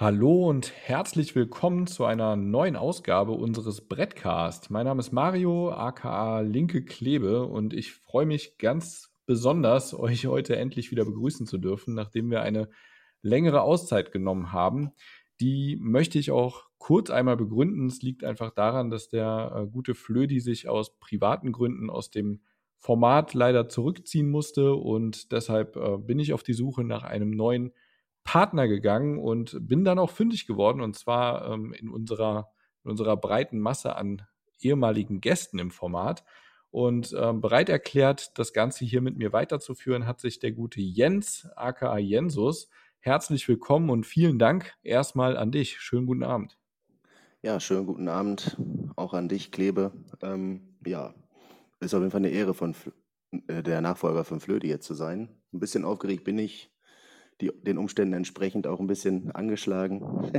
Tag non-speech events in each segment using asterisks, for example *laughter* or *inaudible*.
Hallo und herzlich willkommen zu einer neuen Ausgabe unseres Brettcast. Mein Name ist Mario, aka Linke Klebe, und ich freue mich ganz besonders, *laughs* euch heute endlich wieder begrüßen zu dürfen, nachdem wir eine längere Auszeit genommen haben. Die möchte ich auch kurz einmal begründen. Es liegt einfach daran, dass der äh, gute Flödi sich aus privaten Gründen aus dem Format leider zurückziehen musste und deshalb äh, bin ich auf die Suche nach einem neuen Partner gegangen und bin dann auch fündig geworden und zwar ähm, in, unserer, in unserer breiten Masse an ehemaligen Gästen im Format. Und ähm, bereit erklärt, das Ganze hier mit mir weiterzuführen, hat sich der gute Jens, aka Jensus. Herzlich willkommen und vielen Dank erstmal an dich. Schönen guten Abend. Ja, schönen guten Abend auch an dich, Klebe. Ähm, ja, ist auf jeden Fall eine Ehre, von äh, der Nachfolger von Flöte jetzt zu sein. Ein bisschen aufgeregt bin ich, die, den Umständen entsprechend auch ein bisschen angeschlagen.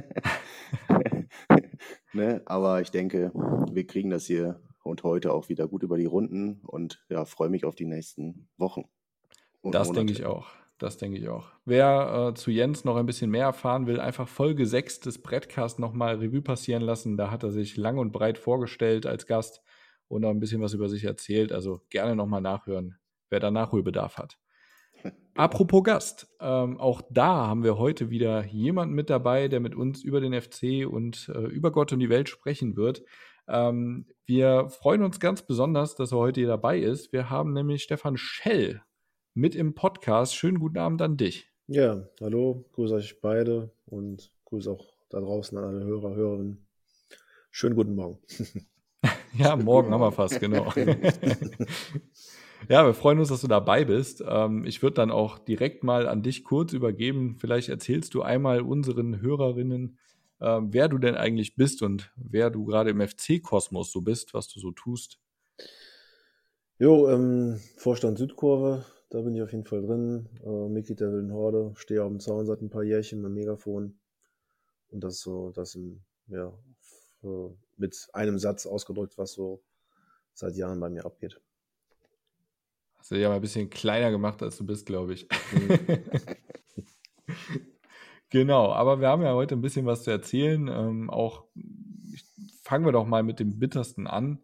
*laughs* ne? Aber ich denke, wir kriegen das hier und heute auch wieder gut über die Runden und ja, freue mich auf die nächsten Wochen. das denke ich auch. Das denke ich auch. Wer äh, zu Jens noch ein bisschen mehr erfahren will, einfach Folge 6 des Brettcasts nochmal Revue passieren lassen. Da hat er sich lang und breit vorgestellt als Gast und noch ein bisschen was über sich erzählt. Also gerne nochmal nachhören, wer da Nachholbedarf hat. Apropos Gast, ähm, auch da haben wir heute wieder jemanden mit dabei, der mit uns über den FC und äh, über Gott und die Welt sprechen wird. Ähm, wir freuen uns ganz besonders, dass er heute hier dabei ist. Wir haben nämlich Stefan Schell mit im Podcast. Schönen guten Abend an dich. Ja, hallo, grüße euch beide und grüße auch da draußen an alle Hörer, Hörerinnen. Schönen guten Morgen. *laughs* ja, morgen haben wir fast, genau. *laughs* Ja, wir freuen uns, dass du dabei bist. Ähm, ich würde dann auch direkt mal an dich kurz übergeben. Vielleicht erzählst du einmal unseren Hörerinnen, ähm, wer du denn eigentlich bist und wer du gerade im FC-Kosmos so bist, was du so tust. Jo, ähm, Vorstand Südkurve, da bin ich auf jeden Fall drin. Äh, Mitglied der Wilden Horde, stehe auf dem Zaun seit ein paar Jährchen mit Megafon. Und das so, das im, ja, mit einem Satz ausgedrückt, was so seit Jahren bei mir abgeht. Hast du dich aber ein bisschen kleiner gemacht, als du bist, glaube ich. *laughs* Genau, aber wir haben ja heute ein bisschen was zu erzählen. Ähm, auch fangen wir doch mal mit dem bittersten an.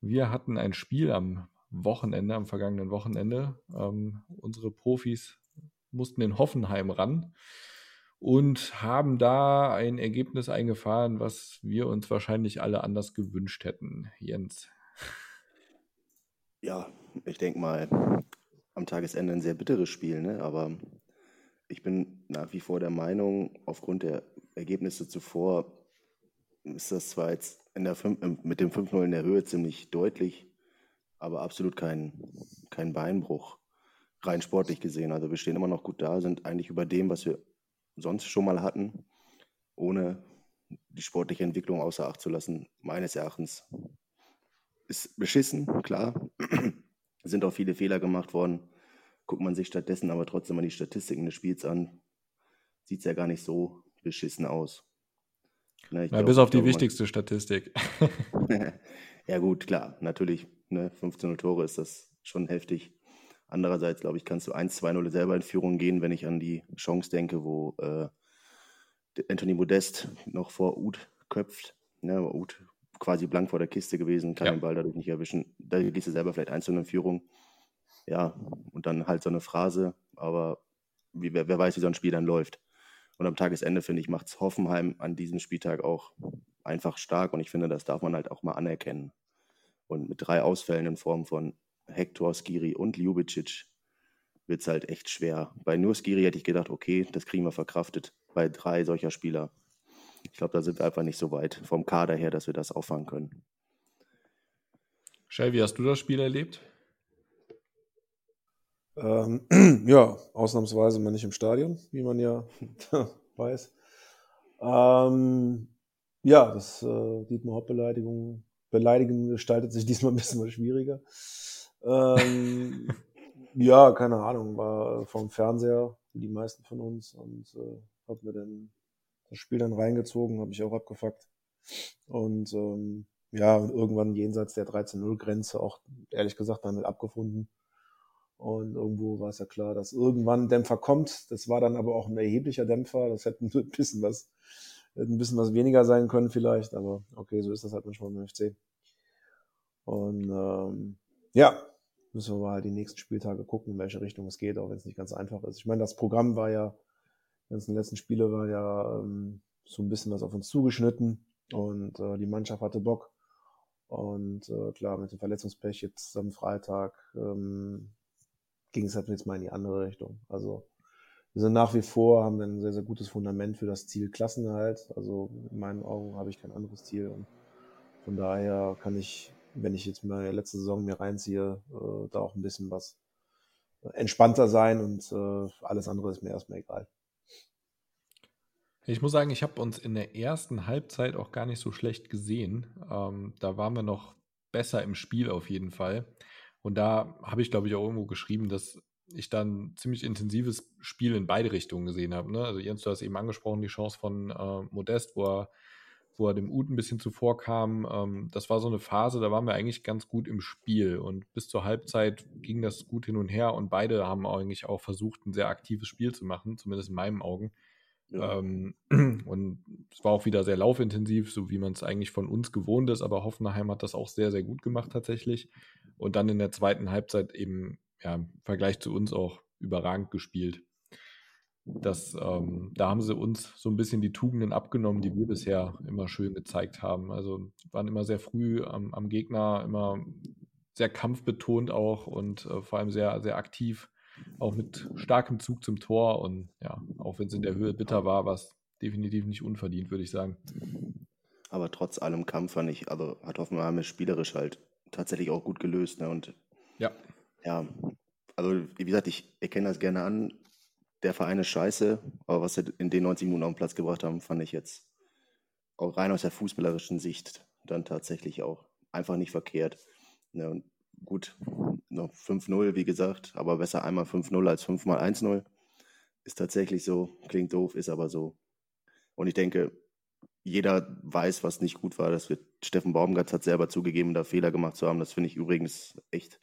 Wir hatten ein Spiel am Wochenende, am vergangenen Wochenende. Ähm, unsere Profis mussten in Hoffenheim ran und haben da ein Ergebnis eingefahren, was wir uns wahrscheinlich alle anders gewünscht hätten. Jens. Ja, ich denke mal, am Tagesende ein sehr bitteres Spiel, ne? aber ich bin nach wie vor der Meinung, aufgrund der Ergebnisse zuvor ist das zwar jetzt der 5, mit dem 5-0 in der Höhe ziemlich deutlich, aber absolut kein, kein Beinbruch, rein sportlich gesehen. Also wir stehen immer noch gut da, sind eigentlich über dem, was wir sonst schon mal hatten, ohne die sportliche Entwicklung außer Acht zu lassen, meines Erachtens ist beschissen, klar. Sind auch viele Fehler gemacht worden. Guckt man sich stattdessen aber trotzdem mal die Statistiken des Spiels an, sieht es ja gar nicht so beschissen aus. Ne, Na, glaub, bis auf die wichtigste Statistik. *laughs* ja, gut, klar, natürlich. Ne, 15 Tore ist das schon heftig. Andererseits, glaube ich, kannst du 1-2-0 selber in Führung gehen, wenn ich an die Chance denke, wo äh, Anthony Modest noch vor Uth köpft. Ne, Uth quasi blank vor der Kiste gewesen, kann ja. den Ball dadurch nicht erwischen. Da gehst du selber vielleicht einzeln in Führung. Ja, und dann halt so eine Phrase, aber wie, wer, wer weiß, wie so ein Spiel dann läuft. Und am Tagesende, finde ich, macht es Hoffenheim an diesem Spieltag auch einfach stark und ich finde, das darf man halt auch mal anerkennen. Und mit drei Ausfällen in Form von Hector, Skiri und Ljubicic wird es halt echt schwer. Bei nur Skiri hätte ich gedacht, okay, das kriegen wir verkraftet. Bei drei solcher Spieler ich glaube, da sind wir einfach nicht so weit vom Kader her, dass wir das auffangen können. Shell, wie hast du das Spiel erlebt? Ähm, *clears throat* ja, ausnahmsweise mal nicht im Stadion, wie man ja *laughs* weiß. Ähm, ja, das äh, Dietmar Hauptbeleidigung Beleidigung gestaltet sich *laughs* diesmal ein bisschen mal schwieriger. Ähm, *laughs* ja, keine Ahnung, war vom Fernseher, wie die meisten von uns, und äh, hab mir dann das Spiel dann reingezogen, habe ich auch abgefuckt. Und ähm, ja, und irgendwann jenseits der 13-0-Grenze auch ehrlich gesagt damit abgefunden. Und irgendwo war es ja klar, dass irgendwann ein Dämpfer kommt. Das war dann aber auch ein erheblicher Dämpfer. Das hätte *laughs* ein bisschen was, ein bisschen was weniger sein können vielleicht. Aber okay, so ist das halt manchmal im FC. Und ähm, ja, müssen wir mal die nächsten Spieltage gucken, in welche Richtung es geht, auch wenn es nicht ganz einfach ist. Ich meine, das Programm war ja, ganzen letzten Spiele war ja ähm, so ein bisschen was auf uns zugeschnitten und äh, die Mannschaft hatte Bock. Und äh, klar, mit dem Verletzungspech jetzt am Freitag ähm, ging es halt jetzt mal in die andere Richtung. Also wir sind nach wie vor, haben ein sehr, sehr gutes Fundament für das Ziel Klassenerhalt. Also in meinen Augen habe ich kein anderes Ziel. Und von daher kann ich, wenn ich jetzt meine letzte Saison mir reinziehe, äh, da auch ein bisschen was entspannter sein und äh, alles andere ist mir erstmal egal. Ich muss sagen, ich habe uns in der ersten Halbzeit auch gar nicht so schlecht gesehen. Ähm, da waren wir noch besser im Spiel auf jeden Fall. Und da habe ich, glaube ich, auch irgendwo geschrieben, dass ich dann ziemlich intensives Spiel in beide Richtungen gesehen habe. Ne? Also Jens, du hast eben angesprochen, die Chance von äh, Modest, wo er, wo er dem Ut ein bisschen zuvor kam. Ähm, das war so eine Phase, da waren wir eigentlich ganz gut im Spiel. Und bis zur Halbzeit ging das gut hin und her. Und beide haben eigentlich auch versucht, ein sehr aktives Spiel zu machen, zumindest in meinen Augen. Ja. Ähm, *clears throat* und es war auch wieder sehr laufintensiv, so wie man es eigentlich von uns gewohnt ist, aber Hoffenheim hat das auch sehr, sehr gut gemacht tatsächlich. Und dann in der zweiten Halbzeit eben, ja, im Vergleich zu uns auch überragend gespielt. Das, ähm, da haben sie uns so ein bisschen die Tugenden abgenommen, die wir bisher immer schön gezeigt haben. Also waren immer sehr früh am, am Gegner, immer sehr kampfbetont auch und äh, vor allem sehr, sehr aktiv auch mit starkem Zug zum Tor und ja, auch wenn es in der Höhe bitter war, war es definitiv nicht unverdient, würde ich sagen. Aber trotz allem Kampf fand ich, also hat Hoffenheim es spielerisch halt tatsächlich auch gut gelöst. Ne? Und ja. Ja, also wie gesagt, ich erkenne das gerne an. Der Verein ist scheiße, aber was sie in den 90 Minuten auf den Platz gebracht haben, fand ich jetzt auch rein aus der fußballerischen Sicht dann tatsächlich auch einfach nicht verkehrt. Ne? Und gut, noch 5-0, wie gesagt, aber besser einmal 5-0 als 5 mal 1-0. Ist tatsächlich so, klingt doof, ist aber so. Und ich denke, jeder weiß, was nicht gut war. Das wird Steffen Baumgart hat selber zugegeben, da Fehler gemacht zu haben. Das finde ich übrigens echt.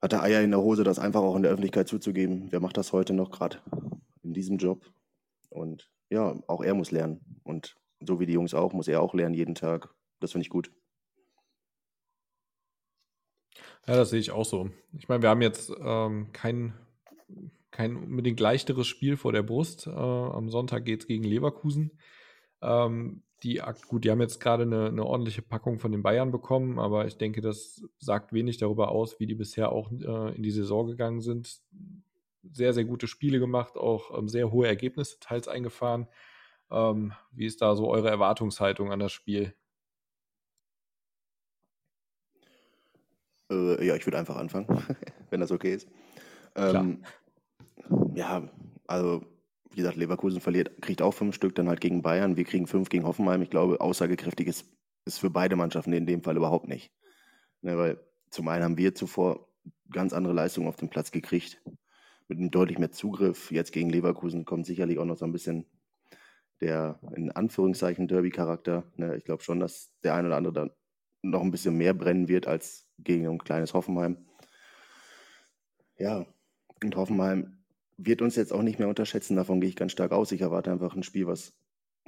Hat er Eier in der Hose, das einfach auch in der Öffentlichkeit zuzugeben. Wer macht das heute noch gerade in diesem Job? Und ja, auch er muss lernen. Und so wie die Jungs auch, muss er auch lernen jeden Tag. Das finde ich gut. Ja, das sehe ich auch so. Ich meine, wir haben jetzt ähm, kein, kein unbedingt leichteres Spiel vor der Brust. Äh, am Sonntag geht es gegen Leverkusen. Ähm, die, gut, die haben jetzt gerade eine, eine, ordentliche Packung von den Bayern bekommen, aber ich denke, das sagt wenig darüber aus, wie die bisher auch äh, in die Saison gegangen sind. Sehr, sehr gute Spiele gemacht, auch ähm, sehr hohe Ergebnisse teils eingefahren. Ähm, wie ist da so eure Erwartungshaltung an das Spiel? Äh, ja, ich würde einfach anfangen, *laughs* wenn das okay ist. Ähm, ja, also wie gesagt, Leverkusen verliert, kriegt auch fünf Stück, dann halt gegen Bayern. Wir kriegen fünf gegen Hoffenheim. Ich glaube, aussagekräftig ist, ist für beide Mannschaften in dem Fall überhaupt nicht. Ne, weil zum einen haben wir zuvor ganz andere Leistungen auf dem Platz gekriegt, mit einem deutlich mehr Zugriff. Jetzt gegen Leverkusen kommt sicherlich auch noch so ein bisschen der in Anführungszeichen Derby-Charakter. Ne, ich glaube schon, dass der eine oder andere dann noch ein bisschen mehr brennen wird als gegen ein kleines Hoffenheim. Ja, und Hoffenheim wird uns jetzt auch nicht mehr unterschätzen, davon gehe ich ganz stark aus. Ich erwarte einfach ein Spiel, was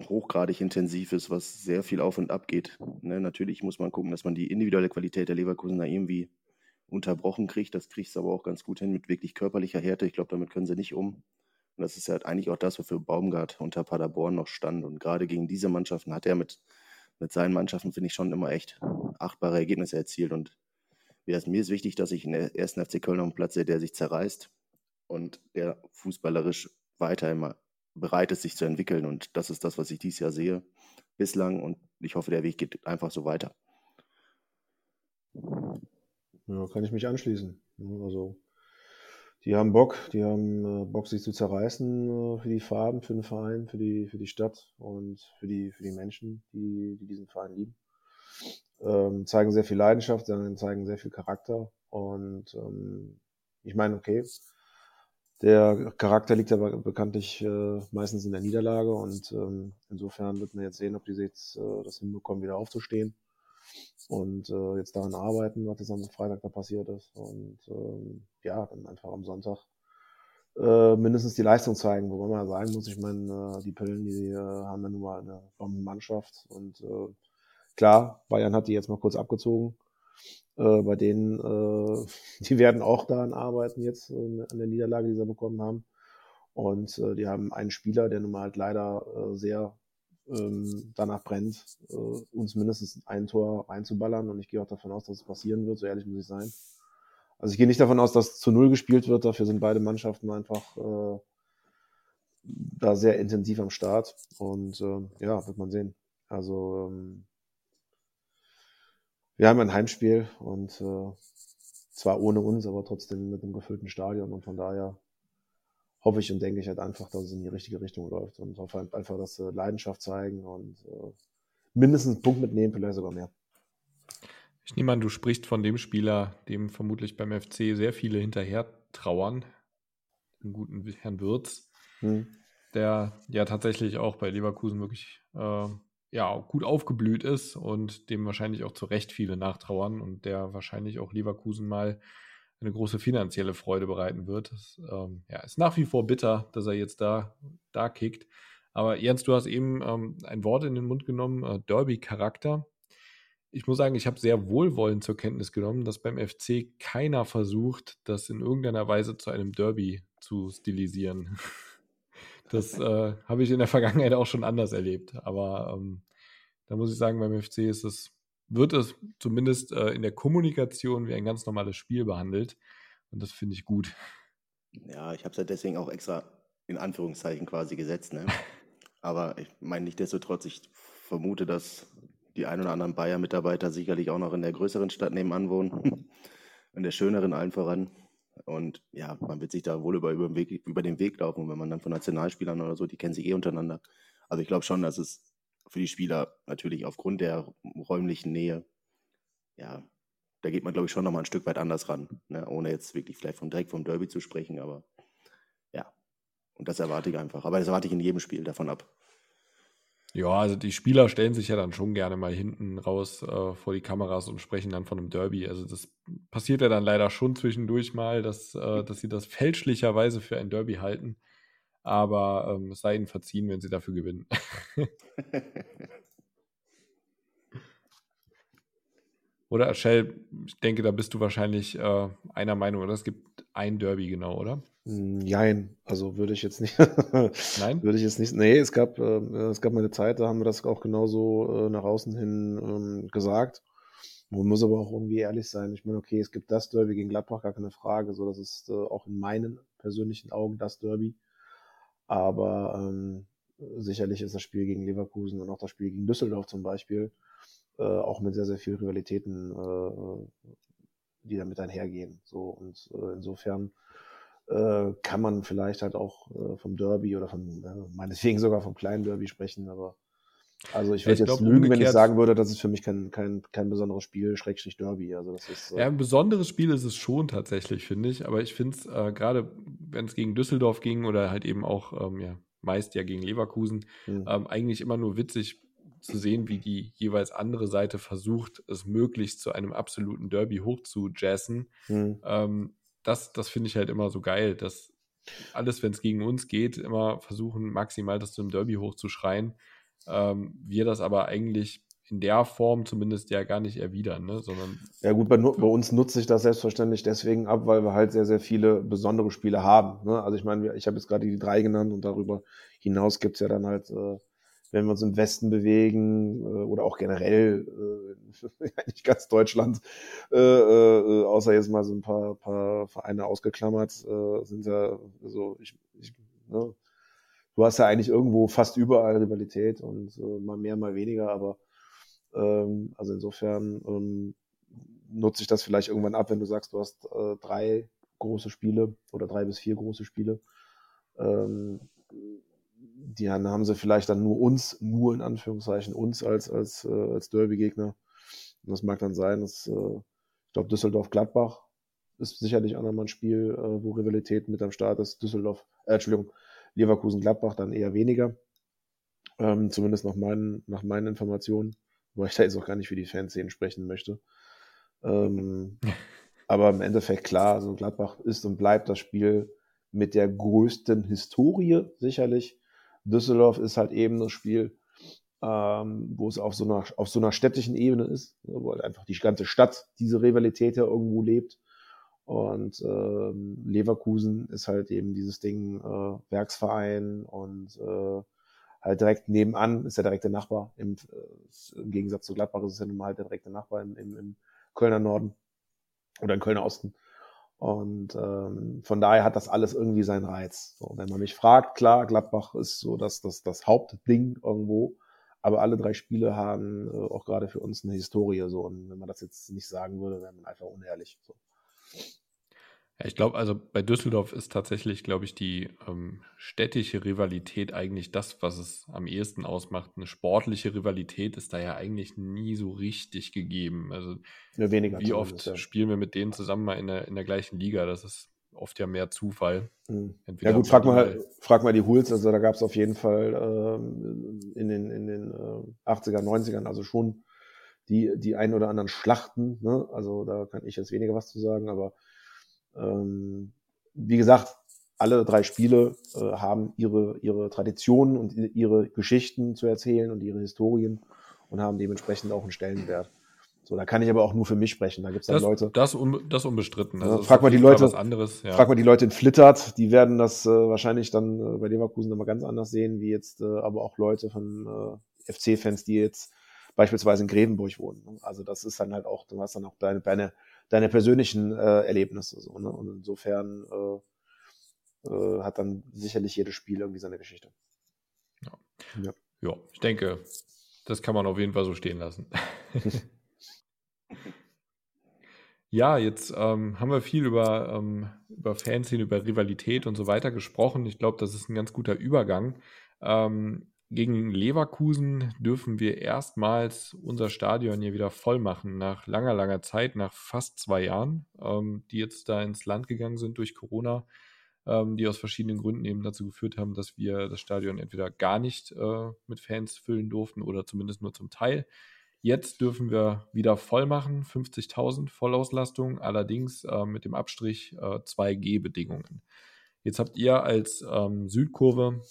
hochgradig intensiv ist, was sehr viel auf und ab geht. Ne, natürlich muss man gucken, dass man die individuelle Qualität der Leverkusen da irgendwie unterbrochen kriegt. Das kriegt es aber auch ganz gut hin mit wirklich körperlicher Härte. Ich glaube, damit können sie nicht um. Und das ist ja halt eigentlich auch das, wofür Baumgart unter Paderborn noch stand. Und gerade gegen diese Mannschaften hat er mit mit seinen Mannschaften, finde ich, schon immer echt achtbare Ergebnisse erzielt. Und mir ist wichtig, dass ich in der ersten FC Köln auf einen Platz sehe, der sich zerreißt und der fußballerisch weiter immer bereit ist, sich zu entwickeln. Und das ist das, was ich dieses Jahr sehe bislang. Und ich hoffe, der Weg geht einfach so weiter. Ja, kann ich mich anschließen. Also die haben Bock, die haben äh, Bock, sich zu zerreißen äh, für die Farben, für den Verein, für die, für die Stadt und für die, für die Menschen, die, die diesen Verein lieben. Ähm, zeigen sehr viel Leidenschaft, zeigen sehr viel Charakter und ähm, ich meine, okay, der Charakter liegt aber bekanntlich äh, meistens in der Niederlage und ähm, insofern wird man jetzt sehen, ob die jetzt äh, das hinbekommen, wieder aufzustehen. Und äh, jetzt daran arbeiten, was jetzt am Freitag da passiert ist. Und ähm, ja, dann einfach am Sonntag äh, mindestens die Leistung zeigen, wobei man sagen muss, ich meine, äh, die Pillen, die äh, haben dann nun mal eine Bombenmannschaft und äh, klar, Bayern hat die jetzt mal kurz abgezogen. Äh, bei denen, äh, *laughs* die werden auch daran arbeiten jetzt äh, an der Niederlage, die sie bekommen haben. Und äh, die haben einen Spieler, der nun mal halt leider äh, sehr ähm, danach brennt, äh, uns mindestens ein Tor reinzuballern. Und ich gehe auch davon aus, dass es passieren wird, so ehrlich muss ich sein. Also ich gehe nicht davon aus, dass zu Null gespielt wird. Dafür sind beide Mannschaften einfach äh, da sehr intensiv am Start. Und äh, ja, wird man sehen. Also ähm, wir haben ein Heimspiel und äh, zwar ohne uns, aber trotzdem mit einem gefüllten Stadion. Und von daher hoffe ich und denke ich halt einfach, dass es in die richtige Richtung läuft und hoffe halt einfach, dass sie Leidenschaft zeigen und äh, mindestens einen Punkt mitnehmen, vielleicht sogar mehr. Ich nehme an, du sprichst von dem Spieler, dem vermutlich beim FC sehr viele hinterher trauern, den guten Herrn Würz, hm. der ja tatsächlich auch bei Leverkusen wirklich äh, ja, gut aufgeblüht ist und dem wahrscheinlich auch zu Recht viele nachtrauern und der wahrscheinlich auch Leverkusen mal eine große finanzielle Freude bereiten wird. Das ähm, ja, ist nach wie vor bitter, dass er jetzt da, da kickt. Aber Jens, du hast eben ähm, ein Wort in den Mund genommen, äh, Derby-Charakter ich muss sagen, ich habe sehr wohlwollend zur Kenntnis genommen, dass beim FC keiner versucht, das in irgendeiner Weise zu einem Derby zu stilisieren. *laughs* Das äh, habe ich in der Vergangenheit auch schon anders erlebt. Aber ähm, da muss ich sagen, beim FC ist es, wird es zumindest äh, in der Kommunikation wie ein ganz normales Spiel behandelt. Und das finde ich gut. Ja, ich habe es ja deswegen auch extra in Anführungszeichen quasi gesetzt. Ne? *laughs* Aber ich meine, nichtsdestotrotz, ich vermute, dass die ein oder anderen Bayer-Mitarbeiter sicherlich auch noch in der größeren Stadt nebenan wohnen, *laughs* in der schöneren allen voran. Und ja, man wird sich da wohl über, über, den Weg, über den Weg laufen, wenn man dann von Nationalspielern oder so, die kennen sich eh untereinander. Also ich glaube schon, dass es für die Spieler natürlich aufgrund der räumlichen Nähe, ja, da geht man, glaube ich, schon nochmal ein Stück weit anders ran, ne? ohne jetzt wirklich vielleicht vom direkt vom Derby zu sprechen, aber ja, und das erwarte ich einfach. Aber das erwarte ich in jedem Spiel davon ab. Ja, also die Spieler stellen sich ja dann schon gerne mal hinten raus äh, vor die Kameras und sprechen dann von einem Derby. Also das passiert ja dann leider schon zwischendurch mal, dass, äh, dass sie das fälschlicherweise für ein Derby halten. Aber ähm, es sei ihnen verziehen, wenn sie dafür gewinnen. *laughs* oder Shell, ich denke, da bist du wahrscheinlich äh, einer Meinung, oder? Es gibt ein Derby, genau, oder? Nein, also würde ich jetzt nicht. *laughs* Nein? Würde ich jetzt nicht. Nee, es gab, äh, es gab mal eine Zeit, da haben wir das auch genauso äh, nach außen hin ähm, gesagt. Man muss aber auch irgendwie ehrlich sein. Ich meine, okay, es gibt das Derby gegen Gladbach, gar keine Frage. So, das ist äh, auch in meinen persönlichen Augen das Derby. Aber ähm, sicherlich ist das Spiel gegen Leverkusen und auch das Spiel gegen Düsseldorf zum Beispiel äh, auch mit sehr, sehr vielen Rivalitäten, äh, die damit einhergehen. So und äh, insofern äh, kann man vielleicht halt auch äh, vom Derby oder von, äh, meinetwegen sogar vom kleinen Derby sprechen, aber also ich würde jetzt glaub, lügen, wenn ich sagen würde, das ist für mich kein, kein, kein besonderes Spiel, Schrägstrich Derby. Also das ist, äh ja, ein besonderes Spiel ist es schon tatsächlich, finde ich. Aber ich finde es äh, gerade, wenn es gegen Düsseldorf ging oder halt eben auch ähm, ja, meist ja gegen Leverkusen, hm. ähm, eigentlich immer nur witzig zu sehen, wie die jeweils andere Seite versucht, es möglichst zu einem absoluten Derby hochzujazzen. Hm. Ähm, das, das finde ich halt immer so geil, dass alles, wenn es gegen uns geht, immer versuchen, maximal das zum Derby hochzuschreien. Ähm, wir das aber eigentlich in der Form zumindest ja gar nicht erwidern, ne? sondern. Ja, gut, bei, bei uns nutze ich das selbstverständlich deswegen ab, weil wir halt sehr, sehr viele besondere Spiele haben. Ne? Also ich meine, ich habe jetzt gerade die drei genannt und darüber hinaus gibt es ja dann halt äh, wenn wir uns im Westen bewegen äh, oder auch generell äh, *laughs* nicht ganz Deutschland, äh, äh, außer jetzt mal so ein paar, paar Vereine ausgeklammert, äh, sind ja so, ich, ich ne, du hast ja eigentlich irgendwo fast überall Rivalität und äh, mal mehr, mal weniger, aber ähm, also insofern ähm, nutze ich das vielleicht irgendwann ab, wenn du sagst, du hast äh, drei große Spiele oder drei bis vier große Spiele. Ähm, die haben sie vielleicht dann nur uns, nur in Anführungszeichen uns als, als, äh, als Derby-Gegner. Und das mag dann sein, dass, äh, ich glaube, Düsseldorf-Gladbach ist sicherlich auch nochmal ein Spiel, äh, wo Rivalität mit am Start ist. Düsseldorf, äh, Entschuldigung, Leverkusen-Gladbach dann eher weniger. Ähm, zumindest nach meinen, nach meinen Informationen. weil ich da jetzt auch gar nicht für die Fanszenen sprechen möchte. Ähm, *laughs* aber im Endeffekt klar, also Gladbach ist und bleibt das Spiel mit der größten Historie sicherlich. Düsseldorf ist halt eben das Spiel, ähm, wo es auf so, einer, auf so einer städtischen Ebene ist, wo halt einfach die ganze Stadt diese Rivalität ja irgendwo lebt. Und ähm, Leverkusen ist halt eben dieses Ding äh, Werksverein und äh, halt direkt nebenan ist der direkte Nachbar. Im, äh, Im Gegensatz zu Gladbach ist es ja nun mal halt der direkte Nachbar im, im, im Kölner Norden oder im Kölner Osten. Und ähm, von daher hat das alles irgendwie seinen Reiz. So, wenn man mich fragt, klar, Gladbach ist so das, das, das Hauptding irgendwo, aber alle drei Spiele haben äh, auch gerade für uns eine Historie. So. Und wenn man das jetzt nicht sagen würde, wäre man einfach unehrlich. So. Ja, ich glaube, also bei Düsseldorf ist tatsächlich, glaube ich, die ähm, städtische Rivalität eigentlich das, was es am ehesten ausmacht. Eine sportliche Rivalität ist da ja eigentlich nie so richtig gegeben. Also ja, weniger wie oft ja. spielen wir mit denen zusammen mal in der, in der gleichen Liga? Das ist oft ja mehr Zufall. Mhm. Ja gut, frag mal, frag mal die Hools. Also da gab es auf jeden Fall ähm, in den, in den äh, 80er, 90ern also schon die, die ein oder anderen Schlachten. Ne? Also da kann ich jetzt weniger was zu sagen, aber ähm, wie gesagt, alle drei Spiele äh, haben ihre, ihre Traditionen und ihre Geschichten zu erzählen und ihre Historien und haben dementsprechend auch einen Stellenwert. So, da kann ich aber auch nur für mich sprechen. Da gibt es dann das, Leute. Das, un, das unbestritten. Also frag mal die Leute. Anderes, ja. Frag mal die Leute in Flittert, die werden das äh, wahrscheinlich dann äh, bei Leverkusen nochmal ganz anders sehen, wie jetzt äh, aber auch Leute von äh, FC-Fans, die jetzt beispielsweise in Grevenburg wohnen. Also das ist dann halt auch, du hast dann auch deine, deine deine persönlichen äh, Erlebnisse. So, ne? Und insofern äh, äh, hat dann sicherlich jedes Spiel irgendwie seine Geschichte. Ja. ja. ja, ich denke, das kann man auf jeden Fall so stehen lassen. *laughs* ja, jetzt ähm, haben wir viel über, ähm, über Fanszene, über Rivalität und so weiter gesprochen. Ich glaube, das ist ein ganz guter Übergang. Ähm, gegen Leverkusen dürfen wir erstmals unser Stadion hier wieder voll machen, nach langer, langer Zeit, nach fast zwei Jahren, ähm, die jetzt da ins Land gegangen sind durch Corona, ähm, die aus verschiedenen Gründen eben dazu geführt haben, dass wir das Stadion entweder gar nicht äh, mit Fans füllen durften oder zumindest nur zum Teil. Jetzt dürfen wir wieder voll machen, 50.000 Vollauslastung, allerdings äh, mit dem Abstrich äh, 2G-Bedingungen. Jetzt habt ihr als ähm, Südkurve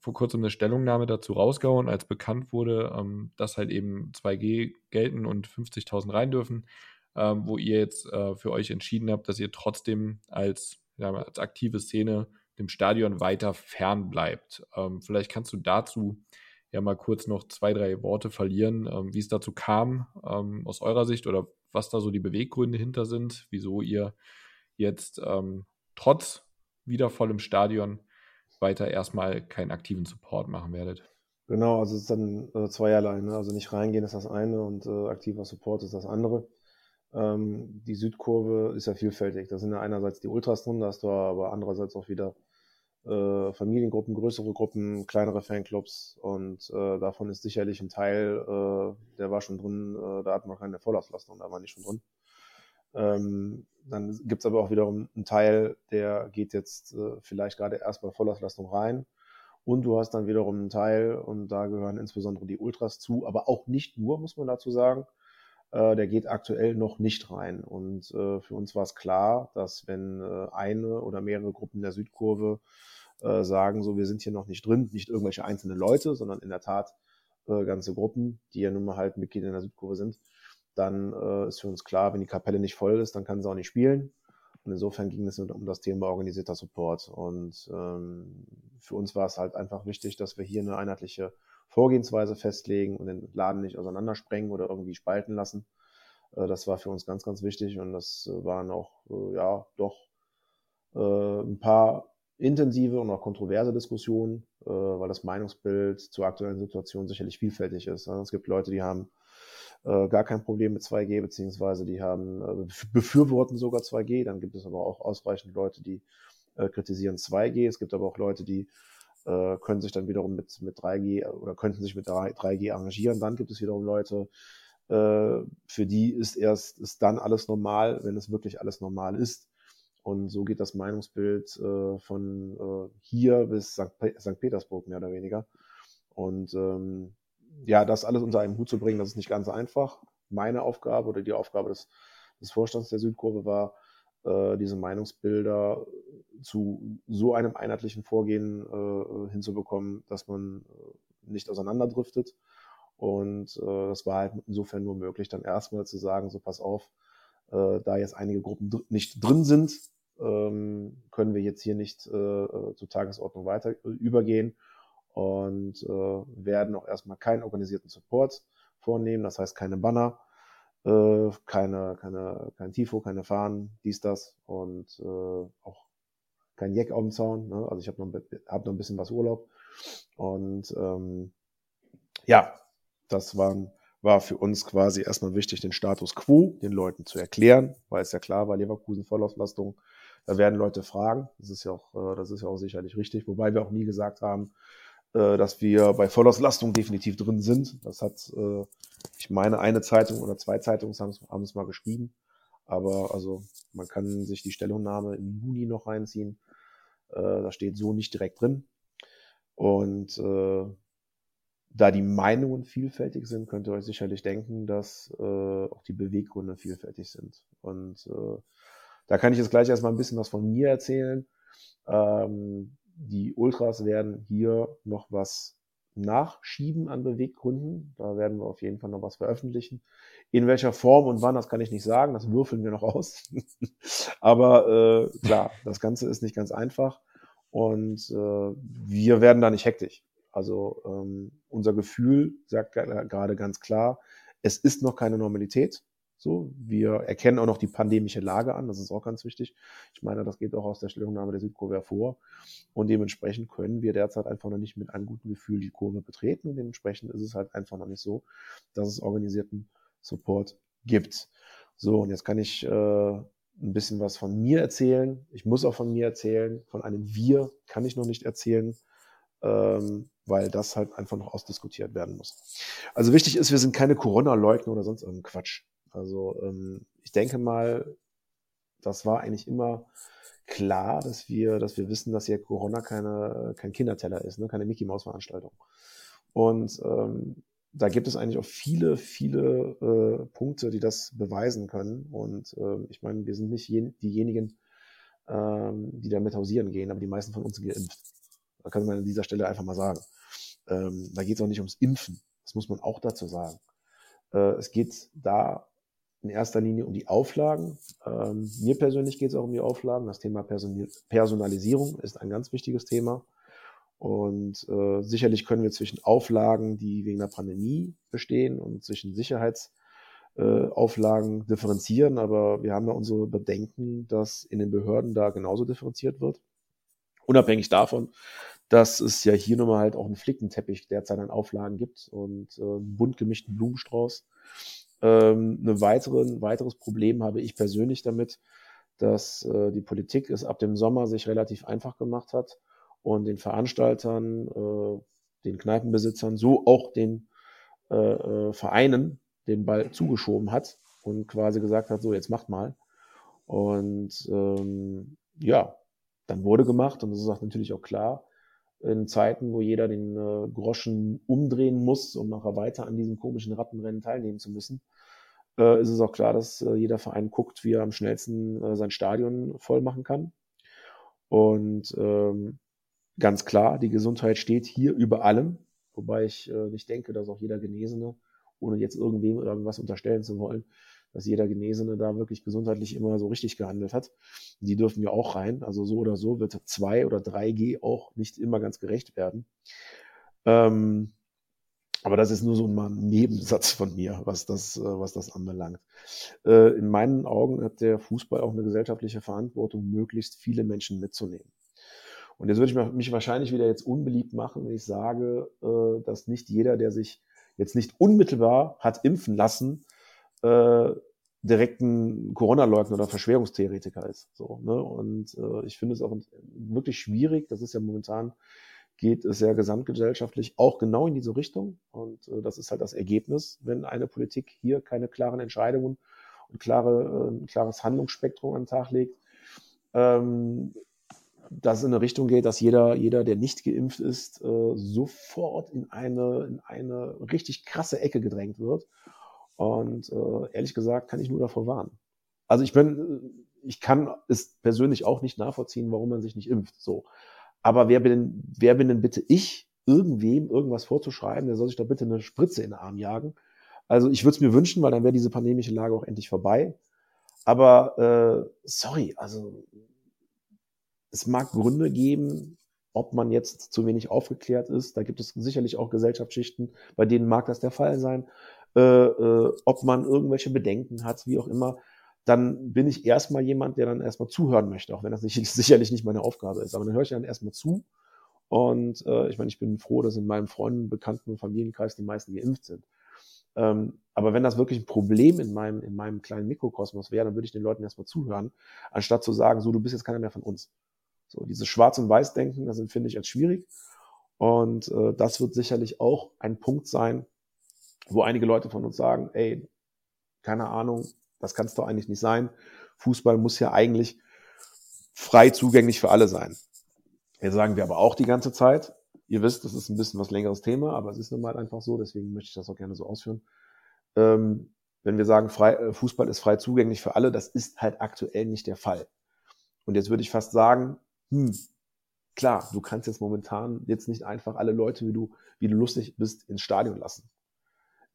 vor kurzem eine Stellungnahme dazu rausgehauen, als bekannt wurde, ähm, dass halt eben 2G gelten und 50.000 rein dürfen, ähm, wo ihr jetzt äh, für euch entschieden habt, dass ihr trotzdem als, ja, als aktive Szene dem Stadion weiter fern bleibt. Ähm, vielleicht kannst du dazu ja mal kurz noch zwei, drei Worte verlieren, ähm, wie es dazu kam ähm, aus eurer Sicht oder was da so die Beweggründe hinter sind, wieso ihr jetzt ähm, trotz wieder vollem Stadion weiter erstmal keinen aktiven Support machen werdet. Genau, also es ist dann äh, zweierlei. Ne? Also nicht reingehen ist das eine und äh, aktiver Support ist das andere. Ähm, die Südkurve ist ja vielfältig. Da sind ja einerseits die Ultras drin, da hast du aber andererseits auch wieder äh, Familiengruppen, größere Gruppen, kleinere Fanclubs und äh, davon ist sicherlich ein Teil, äh, der war schon drin, äh, da hat man keine Vollauslastung, da war nicht schon drin. Ähm, dann gibt es aber auch wiederum einen Teil, der geht jetzt äh, vielleicht gerade erst bei Vollauslastung rein. Und du hast dann wiederum einen Teil, und da gehören insbesondere die Ultras zu, aber auch nicht nur, muss man dazu sagen. Äh, der geht aktuell noch nicht rein. Und äh, für uns war es klar, dass wenn äh, eine oder mehrere Gruppen der Südkurve äh, sagen, so wir sind hier noch nicht drin, nicht irgendwelche einzelne Leute, sondern in der Tat äh, ganze Gruppen, die ja nun mal halt Mitglieder in der Südkurve sind, dann äh, ist für uns klar, wenn die Kapelle nicht voll ist, dann kann sie auch nicht spielen. Und insofern ging es um das Thema organisierter Support. Und ähm, für uns war es halt einfach wichtig, dass wir hier eine einheitliche Vorgehensweise festlegen und den Laden nicht auseinandersprengen oder irgendwie spalten lassen. Äh, das war für uns ganz, ganz wichtig und das äh, waren auch, äh, ja, doch äh, ein paar intensive und auch kontroverse Diskussionen, äh, weil das Meinungsbild zur aktuellen Situation sicherlich vielfältig ist. Es gibt Leute, die haben äh, gar kein Problem mit 2G, beziehungsweise die haben äh, befürworten sogar 2G. Dann gibt es aber auch ausreichend Leute, die äh, kritisieren 2G. Es gibt aber auch Leute, die äh, können sich dann wiederum mit, mit 3G oder könnten sich mit 3, 3G arrangieren. Dann gibt es wiederum Leute, äh, für die ist erst ist dann alles normal, wenn es wirklich alles normal ist. Und so geht das Meinungsbild äh, von äh, hier bis St. Petersburg mehr oder weniger. Und ähm, ja, das alles unter einen Hut zu bringen, das ist nicht ganz einfach. Meine Aufgabe oder die Aufgabe des, des Vorstands der Südkurve war, äh, diese Meinungsbilder zu so einem einheitlichen Vorgehen äh, hinzubekommen, dass man äh, nicht auseinanderdriftet. Und äh, das war halt insofern nur möglich, dann erstmal zu sagen, so pass auf, äh, da jetzt einige Gruppen dr nicht drin sind, ähm, können wir jetzt hier nicht äh, äh zur Tagesordnung weiter äh, übergehen und äh, werden auch erstmal keinen organisierten Support vornehmen, das heißt keine Banner, äh, keine, keine, kein Tifo, keine Fahnen, dies, das und äh, auch kein Jack auf dem Zaun. Ne? Also ich habe noch, hab noch ein bisschen was Urlaub. Und ähm, ja, das waren, war für uns quasi erstmal wichtig, den Status quo den Leuten zu erklären, weil es ja klar war, Leverkusen Vollauslastung, da werden Leute fragen. Das ist ja auch, äh, das ist ja auch sicherlich richtig, wobei wir auch nie gesagt haben, äh, dass wir bei Vollauslastung definitiv drin sind. Das hat, äh, ich meine, eine Zeitung oder zwei Zeitungen haben es mal geschrieben. Aber also man kann sich die Stellungnahme im Juni noch reinziehen. Äh, da steht so nicht direkt drin. Und äh, da die Meinungen vielfältig sind, könnt ihr euch sicherlich denken, dass äh, auch die Beweggründe vielfältig sind. Und äh, da kann ich jetzt gleich erstmal ein bisschen was von mir erzählen. Ähm, die Ultras werden hier noch was nachschieben an Beweggründen. Da werden wir auf jeden Fall noch was veröffentlichen. In welcher Form und wann, das kann ich nicht sagen. Das würfeln wir noch aus. *laughs* Aber äh, klar, das Ganze ist nicht ganz einfach und äh, wir werden da nicht hektisch. Also ähm, unser Gefühl sagt gerade ganz klar, es ist noch keine Normalität. So, wir erkennen auch noch die pandemische Lage an, das ist auch ganz wichtig. Ich meine, das geht auch aus der Stellungnahme der Südkurve hervor. Und dementsprechend können wir derzeit einfach noch nicht mit einem guten Gefühl die Kurve betreten. Und dementsprechend ist es halt einfach noch nicht so, dass es organisierten Support gibt. So, und jetzt kann ich äh, ein bisschen was von mir erzählen. Ich muss auch von mir erzählen. Von einem Wir kann ich noch nicht erzählen, ähm, weil das halt einfach noch ausdiskutiert werden muss. Also wichtig ist, wir sind keine Corona-Leugner oder sonst irgendein Quatsch. Also ähm, ich denke mal, das war eigentlich immer klar, dass wir, dass wir wissen, dass hier Corona keine, kein Kinderteller ist, ne? keine Mickey Maus Veranstaltung. Und ähm, da gibt es eigentlich auch viele, viele äh, Punkte, die das beweisen können. Und äh, ich meine, wir sind nicht jen diejenigen, ähm, die damit hausieren gehen, aber die meisten von uns sind geimpft. Da kann man an dieser Stelle einfach mal sagen. Ähm, da geht es auch nicht ums Impfen. Das muss man auch dazu sagen. Äh, es geht da in erster Linie um die Auflagen. Ähm, mir persönlich geht es auch um die Auflagen. Das Thema Person Personalisierung ist ein ganz wichtiges Thema. Und äh, sicherlich können wir zwischen Auflagen, die wegen der Pandemie bestehen, und zwischen Sicherheitsauflagen äh, differenzieren. Aber wir haben ja unsere Bedenken, dass in den Behörden da genauso differenziert wird. Unabhängig davon, dass es ja hier nun mal halt auch einen Flickenteppich derzeit an Auflagen gibt und äh, bunt gemischten Blumenstrauß ähm, ein weiteres Problem habe ich persönlich damit, dass äh, die Politik es ab dem Sommer sich relativ einfach gemacht hat und den Veranstaltern, äh, den Kneipenbesitzern, so auch den äh, äh, Vereinen den Ball zugeschoben hat und quasi gesagt hat, so jetzt macht mal. Und ähm, ja, dann wurde gemacht und das ist auch natürlich auch klar, in Zeiten, wo jeder den äh, Groschen umdrehen muss, um nachher weiter an diesem komischen Rattenrennen teilnehmen zu müssen, äh, ist es auch klar, dass äh, jeder Verein guckt, wie er am schnellsten äh, sein Stadion voll machen kann. Und ähm, ganz klar, die Gesundheit steht hier über allem, wobei ich äh, nicht denke, dass auch jeder Genesene, ohne jetzt irgendwem irgendwas unterstellen zu wollen, dass jeder Genesene da wirklich gesundheitlich immer so richtig gehandelt hat. Die dürfen ja auch rein. Also so oder so wird 2 oder 3G auch nicht immer ganz gerecht werden. Ähm, aber das ist nur so ein Nebensatz von mir, was das, äh, was das anbelangt. Äh, in meinen Augen hat der Fußball auch eine gesellschaftliche Verantwortung, möglichst viele Menschen mitzunehmen. Und jetzt würde ich mich wahrscheinlich wieder jetzt unbeliebt machen, wenn ich sage, äh, dass nicht jeder, der sich jetzt nicht unmittelbar hat impfen lassen, äh, direkt ein Corona-Leugner oder Verschwörungstheoretiker ist. So, ne? Und äh, ich finde es auch wirklich schwierig. Das ist ja momentan geht es ja gesamtgesellschaftlich auch genau in diese Richtung. Und äh, das ist halt das Ergebnis, wenn eine Politik hier keine klaren Entscheidungen und klare, äh, ein klares Handlungsspektrum an den Tag legt. Ähm, dass es in eine Richtung geht, dass jeder, jeder, der nicht geimpft ist, äh, sofort in eine, in eine richtig krasse Ecke gedrängt wird. Und äh, ehrlich gesagt kann ich nur davor warnen. Also ich bin, ich kann es persönlich auch nicht nachvollziehen, warum man sich nicht impft. So. Aber wer bin, wer bin denn bitte ich, irgendwem irgendwas vorzuschreiben, der soll sich da bitte eine Spritze in den Arm jagen. Also ich würde es mir wünschen, weil dann wäre diese pandemische Lage auch endlich vorbei. Aber äh, sorry, also es mag Gründe geben, ob man jetzt zu wenig aufgeklärt ist. Da gibt es sicherlich auch Gesellschaftsschichten, bei denen mag das der Fall sein. Äh, äh, ob man irgendwelche Bedenken hat, wie auch immer, dann bin ich erstmal jemand, der dann erstmal zuhören möchte, auch wenn das nicht, *laughs* sicherlich nicht meine Aufgabe ist. Aber dann höre ich dann erstmal zu. Und äh, ich meine, ich bin froh, dass in meinem Freunden, Bekannten und Familienkreis die meisten geimpft sind. Ähm, aber wenn das wirklich ein Problem in meinem, in meinem kleinen Mikrokosmos wäre, dann würde ich den Leuten erstmal zuhören, anstatt zu sagen, so, du bist jetzt keiner mehr von uns. So, dieses Schwarz- und Weiß-Denken, das empfinde ich als schwierig. Und äh, das wird sicherlich auch ein Punkt sein, wo einige Leute von uns sagen, ey, keine Ahnung, das kann es doch eigentlich nicht sein. Fußball muss ja eigentlich frei zugänglich für alle sein. Jetzt sagen wir aber auch die ganze Zeit, ihr wisst, das ist ein bisschen was längeres Thema, aber es ist nun mal einfach so, deswegen möchte ich das auch gerne so ausführen. Ähm, wenn wir sagen, frei, äh, Fußball ist frei zugänglich für alle, das ist halt aktuell nicht der Fall. Und jetzt würde ich fast sagen, hm, klar, du kannst jetzt momentan jetzt nicht einfach alle Leute, wie du, wie du lustig bist, ins Stadion lassen.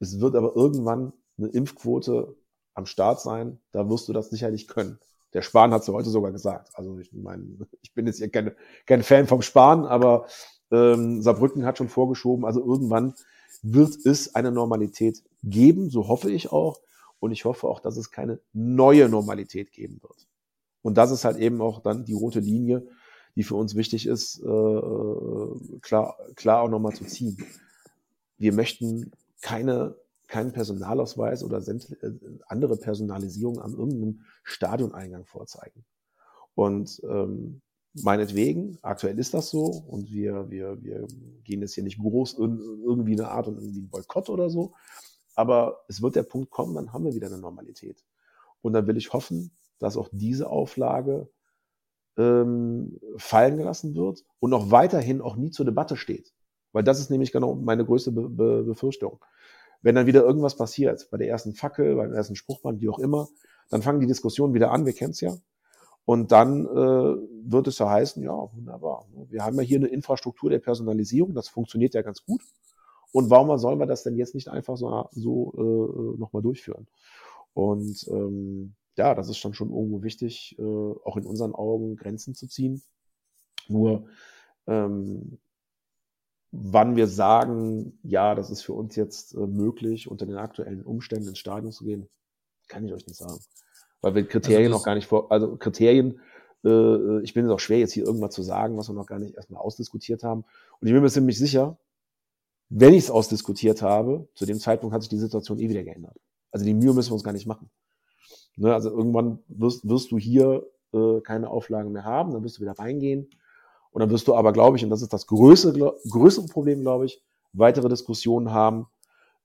Es wird aber irgendwann eine Impfquote am Start sein, da wirst du das sicherlich können. Der Spahn hat es heute sogar gesagt. Also ich meine, ich bin jetzt ja kein, kein Fan vom Spahn, aber ähm, Saarbrücken hat schon vorgeschoben, also irgendwann wird es eine Normalität geben, so hoffe ich auch. Und ich hoffe auch, dass es keine neue Normalität geben wird. Und das ist halt eben auch dann die rote Linie, die für uns wichtig ist, äh, äh klar, klar auch nochmal zu ziehen. Wir möchten keine, keinen Personalausweis oder äh, andere Personalisierung an irgendeinem Stadioneingang vorzeigen. Und ähm, meinetwegen, aktuell ist das so und wir, wir, wir gehen jetzt hier nicht groß in irgendwie eine Art und irgendwie ein Boykott oder so. Aber es wird der Punkt kommen, dann haben wir wieder eine Normalität. Und dann will ich hoffen, dass auch diese Auflage ähm, fallen gelassen wird und auch weiterhin auch nie zur Debatte steht. Weil das ist nämlich genau meine größte Be Be Befürchtung. Wenn dann wieder irgendwas passiert, bei der ersten Fackel, beim ersten Spruchband, wie auch immer, dann fangen die Diskussionen wieder an, wir kennen es ja. Und dann äh, wird es ja heißen, ja, wunderbar. Wir haben ja hier eine Infrastruktur der Personalisierung, das funktioniert ja ganz gut. Und warum sollen wir das denn jetzt nicht einfach so, so äh, nochmal durchführen? Und ähm, ja, das ist dann schon irgendwo wichtig, äh, auch in unseren Augen Grenzen zu ziehen. Nur ähm, wann wir sagen, ja, das ist für uns jetzt äh, möglich, unter den aktuellen Umständen ins Stadion zu gehen, kann ich euch nicht sagen. Weil wir Kriterien also noch gar nicht vor, also Kriterien, äh, ich bin es auch schwer, jetzt hier irgendwas zu sagen, was wir noch gar nicht erstmal ausdiskutiert haben. Und ich bin mir ziemlich sicher, wenn ich es ausdiskutiert habe, zu dem Zeitpunkt hat sich die Situation eh wieder geändert. Also die Mühe müssen wir uns gar nicht machen. Ne, also irgendwann wirst, wirst du hier äh, keine Auflagen mehr haben, dann wirst du wieder reingehen. Und dann wirst du aber, glaube ich, und das ist das größere, größere Problem, glaube ich, weitere Diskussionen haben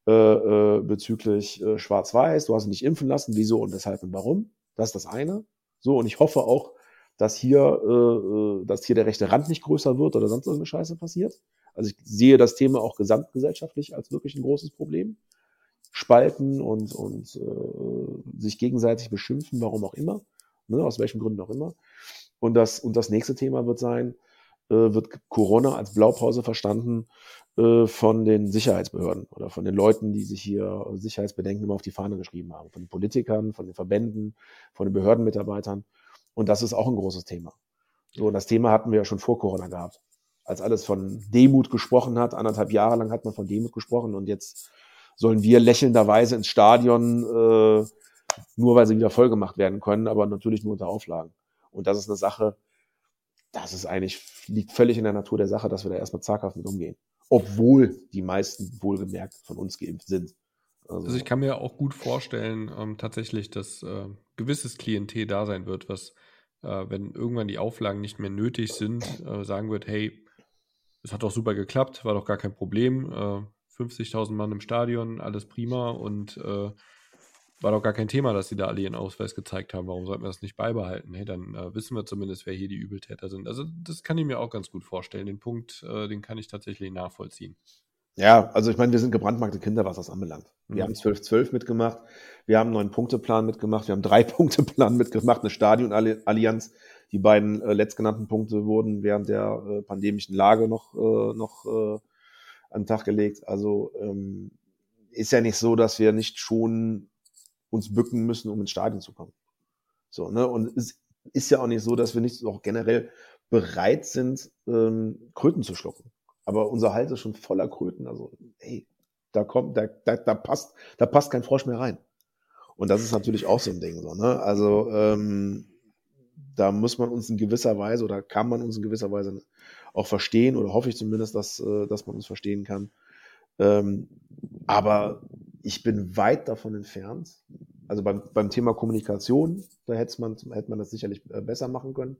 äh, äh, bezüglich äh, Schwarz-Weiß. Du hast dich nicht impfen lassen, wieso und weshalb und warum. Das ist das eine. So, und ich hoffe auch, dass hier, äh, äh dass hier der rechte Rand nicht größer wird oder sonst irgendeine Scheiße passiert. Also ich sehe das Thema auch gesamtgesellschaftlich als wirklich ein großes Problem spalten und, und äh, sich gegenseitig beschimpfen, warum auch immer, ne, aus welchen Gründen auch immer. Und das, und das nächste Thema wird sein, wird Corona als Blaupause verstanden äh, von den Sicherheitsbehörden oder von den Leuten, die sich hier Sicherheitsbedenken immer auf die Fahne geschrieben haben, von den Politikern, von den Verbänden, von den Behördenmitarbeitern. Und das ist auch ein großes Thema. So, und das Thema hatten wir ja schon vor Corona gehabt. Als alles von Demut gesprochen hat, anderthalb Jahre lang hat man von Demut gesprochen und jetzt sollen wir lächelnderweise ins Stadion, äh, nur weil sie wieder vollgemacht werden können, aber natürlich nur unter Auflagen. Und das ist eine Sache, das ist eigentlich, liegt völlig in der Natur der Sache, dass wir da erstmal zaghaft mit umgehen. Obwohl die meisten wohlgemerkt von uns geimpft sind. Also, also ich kann mir auch gut vorstellen, ähm, tatsächlich, dass äh, gewisses Klientel da sein wird, was, äh, wenn irgendwann die Auflagen nicht mehr nötig sind, äh, sagen wird, hey, es hat doch super geklappt, war doch gar kein Problem. Äh, 50.000 Mann im Stadion, alles prima und äh, war doch gar kein Thema, dass sie da alle ihren Ausweis gezeigt haben. Warum sollten wir das nicht beibehalten? Hey, dann äh, wissen wir zumindest, wer hier die Übeltäter sind. Also das kann ich mir auch ganz gut vorstellen. Den Punkt, äh, den kann ich tatsächlich nachvollziehen. Ja, also ich meine, wir sind gebrandmarkte Kinder, was das anbelangt. Wir Mhm. haben 12-12 mitgemacht, wir haben einen neuen Punkteplan mitgemacht, wir haben drei *laughs* Punkte-Plan mitgemacht, eine Stadionallianz. Die beiden äh, letztgenannten Punkte wurden während der äh, pandemischen Lage noch, äh, noch äh, an den Tag gelegt. Also ähm, ist ja nicht so, dass wir nicht schon uns bücken müssen, um ins Stadion zu kommen. So, ne? Und es ist ja auch nicht so, dass wir nicht auch generell bereit sind, ähm, Kröten zu schlucken. Aber unser Hals ist schon voller Kröten. Also, ey, da kommt, da, da, da passt, da passt kein Frosch mehr rein. Und das ist natürlich auch so ein Ding, so, ne? Also, ähm, da muss man uns in gewisser Weise oder kann man uns in gewisser Weise auch verstehen oder hoffe ich zumindest, dass, äh, dass man uns verstehen kann. Ähm, aber ich bin weit davon entfernt. Also beim, beim Thema Kommunikation, da hätte man, hätte man das sicherlich äh, besser machen können.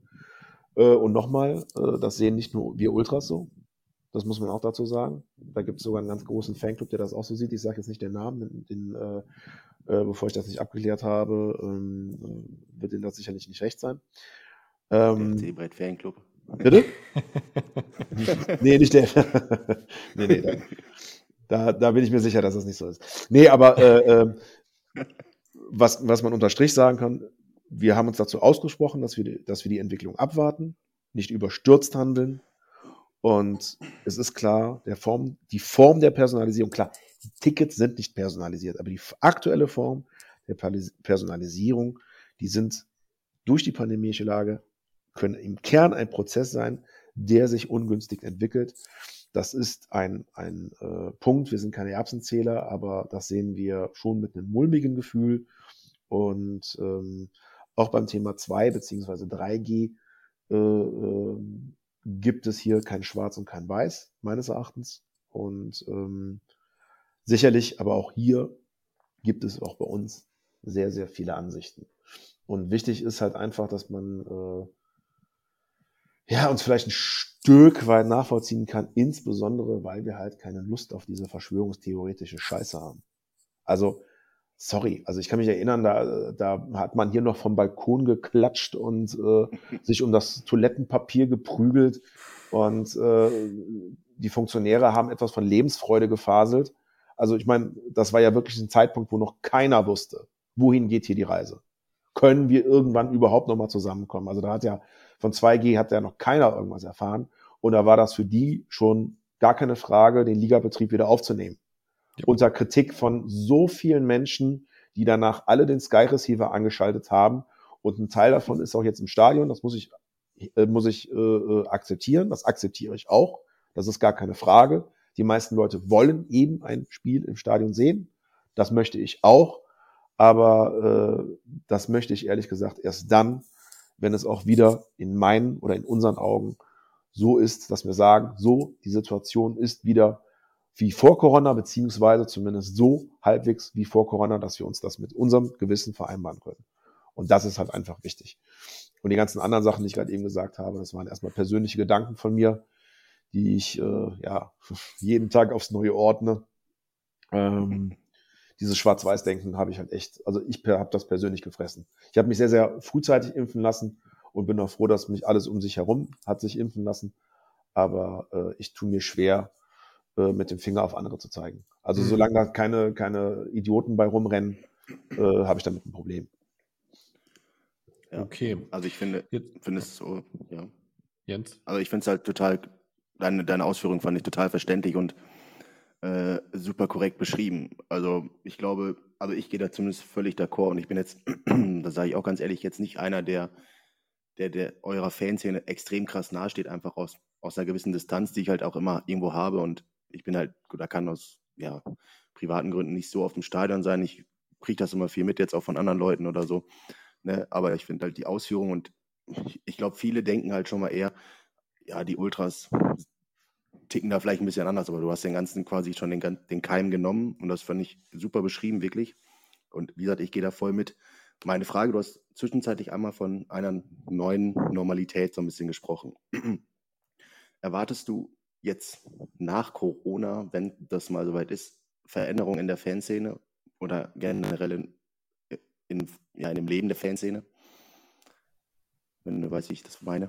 Äh, und nochmal, äh, das sehen nicht nur wir Ultras so. Das muss man auch dazu sagen. Da gibt es sogar einen ganz großen Fanclub, der das auch so sieht. Ich sage jetzt nicht den Namen, den, den, bevor ich das nicht abgeklärt habe, ähm, äh, wird Ihnen das sicherlich nicht recht sein. Ähm, FC Brett Fanclub. bitte? *laughs* nee, nicht der. *laughs* nee, nee, da, da, da bin ich mir sicher, dass das nicht so ist. Nee, aber äh, *laughs* äh, was, was man unter Strich sagen kann, wir haben uns dazu ausgesprochen, dass wir, die, dass wir die Entwicklung abwarten, nicht überstürzt handeln. Und es ist klar, der Form, die Form der Personalisierung, klar, die Tickets sind nicht personalisiert, aber die aktuelle Form der Personalisierung, die sind durch die pandemische Lage, können im Kern ein Prozess sein, der sich ungünstig entwickelt. Das ist ein, ein äh, Punkt. Wir sind keine Erbsenzähler, aber das sehen wir schon mit einem mulmigen Gefühl. Und ähm, auch beim Thema 2 beziehungsweise 3G äh, äh, gibt es hier kein Schwarz und kein Weiß, meines Erachtens. Und ähm, sicherlich, aber auch hier gibt es auch bei uns sehr, sehr viele Ansichten. Und wichtig ist halt einfach, dass man äh, ja, uns vielleicht ein Stück weit nachvollziehen kann, insbesondere, weil wir halt keine Lust auf diese verschwörungstheoretische Scheiße haben. Also, sorry, also ich kann mich erinnern, da, da hat man hier noch vom Balkon geklatscht und äh, *laughs* sich um das Toilettenpapier geprügelt und äh, die Funktionäre haben etwas von Lebensfreude gefaselt. Also ich meine, das war ja wirklich ein Zeitpunkt, wo noch keiner wusste, wohin geht hier die Reise. Können wir irgendwann überhaupt nochmal zusammenkommen? Also da hat ja von 2G hat ja noch keiner irgendwas erfahren. Und da war das für die schon gar keine Frage, den Ligabetrieb wieder aufzunehmen. Ja. Unter Kritik von so vielen Menschen, die danach alle den Sky Receiver angeschaltet haben. Und ein Teil davon ist auch jetzt im Stadion. Das muss ich, äh, muss ich äh, akzeptieren. Das akzeptiere ich auch. Das ist gar keine Frage. Die meisten Leute wollen eben ein Spiel im Stadion sehen. Das möchte ich auch. Aber äh, das möchte ich ehrlich gesagt erst dann, wenn es auch wieder in meinen oder in unseren Augen so ist, dass wir sagen, so, die Situation ist wieder wie vor Corona, beziehungsweise zumindest so halbwegs wie vor Corona, dass wir uns das mit unserem Gewissen vereinbaren können. Und das ist halt einfach wichtig. Und die ganzen anderen Sachen, die ich gerade eben gesagt habe, das waren erstmal persönliche Gedanken von mir, die ich äh, ja *laughs* jeden Tag aufs Neue ordne. Ähm, dieses Schwarz-Weiß-Denken habe ich halt echt, also ich habe das persönlich gefressen. Ich habe mich sehr, sehr frühzeitig impfen lassen und bin auch froh, dass mich alles um sich herum hat sich impfen lassen. Aber äh, ich tue mir schwer, äh, mit dem Finger auf andere zu zeigen. Also mhm. solange da keine, keine Idioten bei rumrennen, äh, habe ich damit ein Problem. Ja. Okay. Also ich finde, finde es so, ja. Jens? Also ich finde es halt total, deine, deine Ausführung fand ich total verständlich und äh, super korrekt beschrieben. Also ich glaube, also ich gehe da zumindest völlig d'accord und ich bin jetzt, *clears throat* das sage ich auch ganz ehrlich, jetzt nicht einer, der, der, der eurer Fanszene extrem krass nahesteht, einfach aus, aus einer gewissen Distanz, die ich halt auch immer irgendwo habe und ich bin halt, da kann aus ja, privaten Gründen nicht so auf dem Stadion sein. Ich kriege das immer viel mit, jetzt auch von anderen Leuten oder so. Ne? Aber ich finde halt die Ausführung und ich, ich glaube, viele denken halt schon mal eher, ja, die Ultras ticken da vielleicht ein bisschen anders, aber du hast den ganzen quasi schon den, den Keim genommen und das fand ich super beschrieben, wirklich. Und wie gesagt, ich gehe da voll mit. Meine Frage, du hast zwischenzeitlich einmal von einer neuen Normalität so ein bisschen gesprochen. *clears throat* Erwartest du jetzt nach Corona, wenn das mal soweit ist, Veränderungen in der Fanszene oder generell in in, ja, in dem Leben der Fanszene. Wenn du weißt, wie ich das meine.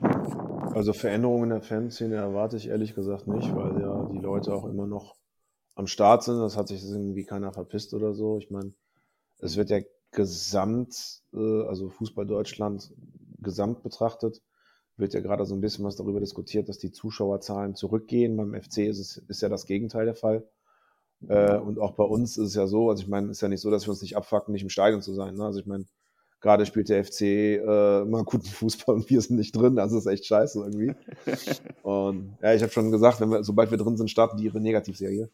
Also Veränderungen in der Fanszene erwarte ich ehrlich gesagt nicht, weil ja die Leute auch immer noch am Start sind. Das hat sich irgendwie keiner verpisst oder so. Ich meine, es wird ja gesamt, äh, also Fußball Deutschland gesamt betrachtet, wird ja gerade so ein bisschen was darüber diskutiert, dass die Zuschauerzahlen zurückgehen. Beim FC ist es ist ja das Gegenteil der Fall. Äh, und auch bei uns ist es ja so, also ich meine, es ist ja nicht so, dass wir uns nicht abfacken, nicht im Stadion zu sein. Ne? Also ich meine, gerade spielt der FC äh, immer guten *laughs* Fußball und wir sind nicht drin. Also ist echt scheiße irgendwie. *laughs* und ja, ich habe schon gesagt, wenn wir, sobald wir drin sind, starten die ihre Negativserie.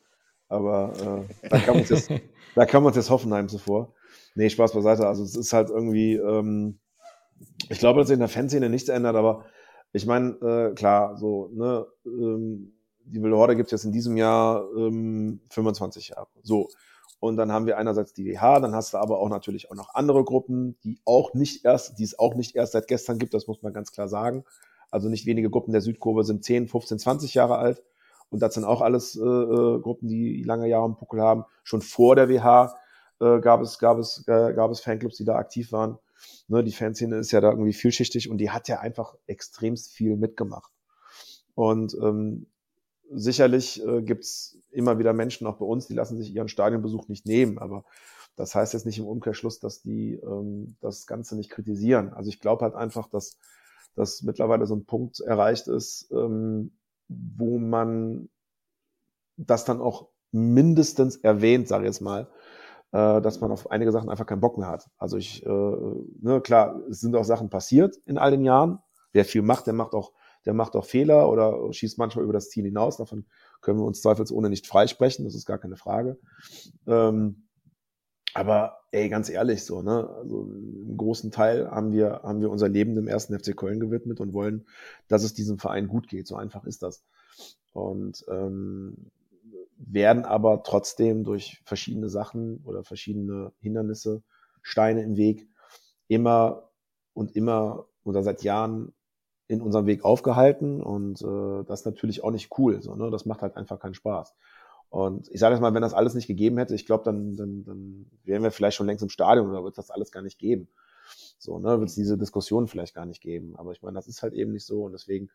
Aber äh, da, kam uns jetzt, *laughs* da kam uns jetzt Hoffenheim zuvor. Nee, Spaß beiseite. Also es ist halt irgendwie, ähm, ich glaube, dass sich in der Fanszene nichts ändert, aber ich meine, äh, klar, so, ne, ähm, die Wilde Horde gibt es jetzt in diesem Jahr ähm, 25 Jahre. So. Und dann haben wir einerseits die WH, dann hast du aber auch natürlich auch noch andere Gruppen, die auch nicht erst, die es auch nicht erst seit gestern gibt, das muss man ganz klar sagen. Also nicht wenige Gruppen der Südkurve sind 10, 15, 20 Jahre alt. Und das sind auch alles äh, äh, Gruppen, die lange Jahre im Puckel haben. Schon vor der WH äh, gab es, gab es, äh, gab es Fanclubs, die da aktiv waren. Ne, die Fanszene ist ja da irgendwie vielschichtig und die hat ja einfach extremst viel mitgemacht. Und ähm, sicherlich äh, gibt's immer wieder Menschen auch bei uns, die lassen sich ihren Stadionbesuch nicht nehmen, aber das heißt jetzt nicht im Umkehrschluss, dass die ähm, das Ganze nicht kritisieren. Also ich glaube halt einfach, dass, dass mittlerweile so ein Punkt erreicht ist, ähm, wo man das dann auch mindestens erwähnt, sage ich jetzt mal, äh, dass man auf einige Sachen einfach keinen Bock mehr hat. Also ich, äh, ne, klar, es sind auch Sachen passiert in all den Jahren. Wer viel macht, der macht auch, der macht auch Fehler oder schießt manchmal über das Ziel hinaus. Davon können wir uns zweifelsohne nicht freisprechen, das ist gar keine Frage. Ähm, aber ey, ganz ehrlich, so, ne, also im großen Teil haben wir, haben wir unser Leben dem ersten FC Köln gewidmet und wollen, dass es diesem Verein gut geht. So einfach ist das. Und ähm, werden aber trotzdem durch verschiedene Sachen oder verschiedene Hindernisse, Steine im Weg immer und immer oder seit Jahren in unserem Weg aufgehalten und äh, das ist natürlich auch nicht cool. So, ne? Das macht halt einfach keinen Spaß. Und ich sage jetzt mal, wenn das alles nicht gegeben hätte, ich glaube, dann, dann, dann wären wir vielleicht schon längst im Stadion oder wird das alles gar nicht geben. So, ne, wird es diese Diskussion vielleicht gar nicht geben. Aber ich meine, das ist halt eben nicht so und deswegen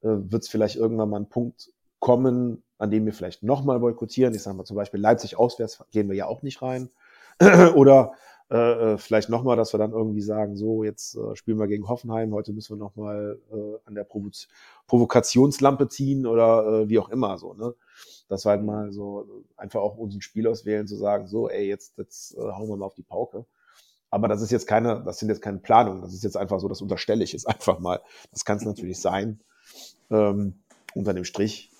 äh, wird es vielleicht irgendwann mal einen Punkt kommen, an dem wir vielleicht nochmal boykottieren. Ich sage mal zum Beispiel Leipzig auswärts gehen wir ja auch nicht rein. *clears throat* Oder äh, äh vielleicht nochmal, dass wir dann irgendwie sagen, so, jetzt äh, spielen wir gegen Hoffenheim, heute müssen wir nochmal äh, an der Provo Provokationslampe ziehen oder äh, wie auch immer so. Ne? Das war halt mal so einfach auch unseren Spiel auswählen, zu sagen, so, ey, jetzt, jetzt äh, hauen wir mal auf die Pauke. Aber das ist jetzt keine, das sind jetzt keine Planungen, das ist jetzt einfach so, das unterstelle ich jetzt *laughs* einfach mal. Das kann es natürlich sein. Ähm, unter dem Strich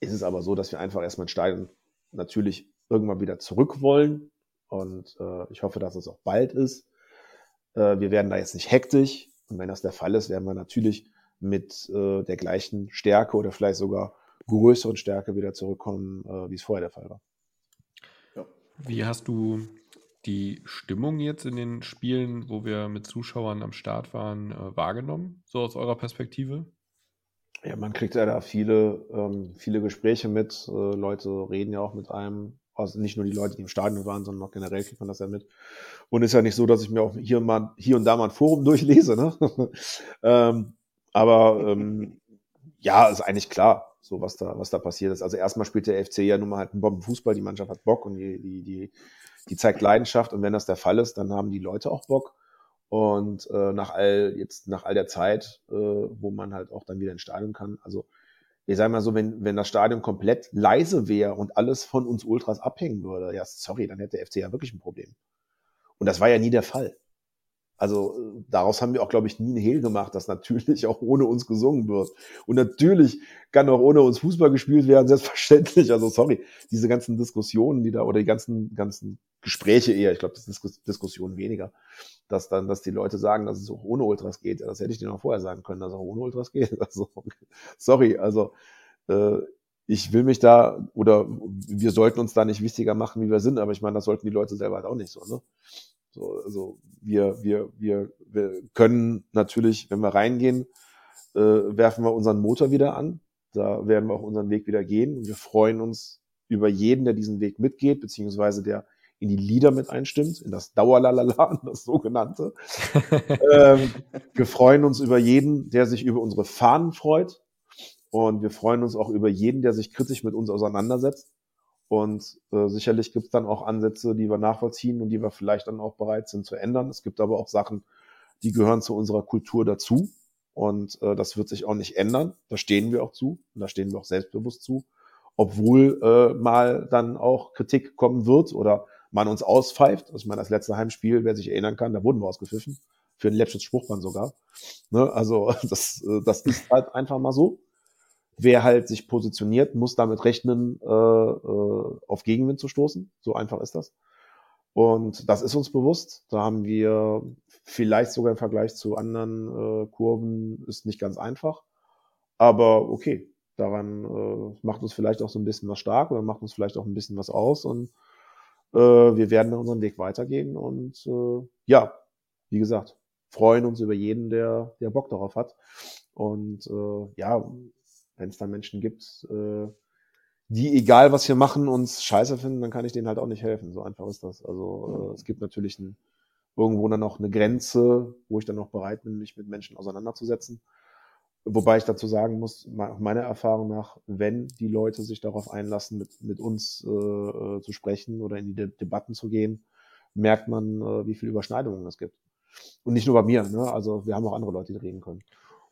ist es aber so, dass wir einfach erstmal Stadion natürlich irgendwann wieder zurück wollen. Und äh, ich hoffe, dass es auch bald ist. Äh, wir werden da jetzt nicht hektisch. Und wenn das der Fall ist, werden wir natürlich mit äh, der gleichen Stärke oder vielleicht sogar größeren Stärke wieder zurückkommen, äh, wie es vorher der Fall war. Ja. Wie hast du die Stimmung jetzt in den Spielen, wo wir mit Zuschauern am Start waren, äh, wahrgenommen, so aus eurer Perspektive? Ja, man kriegt ja da viele, ähm, viele Gespräche mit. Äh, Leute reden ja auch mit einem. Also nicht nur die Leute, die im Stadion waren, sondern auch generell kriegt man das ja mit. Und ist ja nicht so, dass ich mir auch hier, mal, hier und da mal ein Forum *laughs* durchlese. Ne? *laughs* ähm, aber ähm, ja, ist eigentlich klar, so was da, was da passiert ist. Also erstmal spielt der FC ja nun mal halt einen Bombenfußball, die Mannschaft hat Bock und die, die, die, die zeigt Leidenschaft. Und wenn das der Fall ist, dann haben die Leute auch Bock. Und äh, nach all jetzt nach all der Zeit, äh, wo man halt auch dann wieder ins Stadion kann, also ich sage mal so, wenn, wenn das Stadion komplett leise wäre und alles von uns Ultras abhängen würde, ja, sorry, dann hätte der FC ja wirklich ein Problem. Und das war ja nie der Fall. Also äh, daraus haben wir auch, glaube ich, nie einen Hehl gemacht, dass natürlich auch ohne uns gesungen wird. Und natürlich kann auch ohne uns Fußball gespielt werden, selbstverständlich. Also sorry, diese ganzen Diskussionen, die da, oder die ganzen, ganzen Gespräche eher, ich glaube, das ist Diskussion weniger, dass dann, dass die Leute sagen, dass es auch ohne Ultras geht. Ja, das hätte ich dir noch vorher sagen können, dass es auch ohne Ultras geht. *laughs* Also, sorry, also äh, ich will mich da, oder wir sollten uns da nicht wichtiger machen, wie wir sind, aber ich meine, das sollten die Leute selber halt auch nicht so, ne? So, also wir, wir, wir, wir können natürlich, wenn wir reingehen, äh, werfen wir unseren Motor wieder an. Da werden wir auch unseren Weg wieder gehen. Und wir freuen uns über jeden, der diesen Weg mitgeht, beziehungsweise der in die Lieder mit einstimmt, in das Dauerlalala, *laughs* das sogenannte. *laughs* ähm, wir freuen uns über jeden, der sich über unsere Fahnen freut. Und wir freuen uns auch über jeden, der sich kritisch mit uns auseinandersetzt. Und äh, sicherlich gibt es dann auch Ansätze, die wir nachvollziehen und die wir vielleicht dann auch bereit sind zu ändern. Es gibt aber auch Sachen, die gehören zu unserer Kultur dazu. Und äh, das wird sich auch nicht ändern. Da stehen wir auch zu und da stehen wir auch selbstbewusst zu. Obwohl äh, mal dann auch Kritik kommen wird oder man uns auspfeift. Also ich meine, das letzte Heimspiel, wer sich erinnern kann, da wurden wir ausgepfiffen. Für ein Lepschitz Spruchband sogar. Ne? Also *laughs* das, äh, das ist halt einfach mal so wer halt sich positioniert, muss damit rechnen, äh, äh, auf Gegenwind zu stoßen. So einfach ist das. Und das ist uns bewusst. Da haben wir vielleicht sogar im Vergleich zu anderen äh, Kurven ist nicht ganz einfach. Aber okay, daran äh, macht uns vielleicht auch so ein bisschen was stark oder macht uns vielleicht auch ein bisschen was aus. Und äh, wir werden unseren Weg weitergehen. Und äh, ja, wie gesagt, freuen uns über jeden, der, der Bock darauf hat. Und äh, ja, wenn es da Menschen gibt, äh, die, egal was wir machen, uns scheiße finden, dann kann ich denen halt auch nicht helfen. So einfach ist das. Also äh, es gibt natürlich ein, irgendwo dann noch eine Grenze, wo ich dann noch bereit bin, mich mit Menschen auseinanderzusetzen. Wobei ich dazu sagen muss, meiner Erfahrung nach, wenn die Leute sich darauf einlassen, mit, mit uns äh, äh, zu sprechen oder in die De Debatten zu gehen, merkt man, äh, wie viele Überschneidungen es gibt. Und nicht nur bei mir, ne? also wir haben auch andere Leute, die reden können.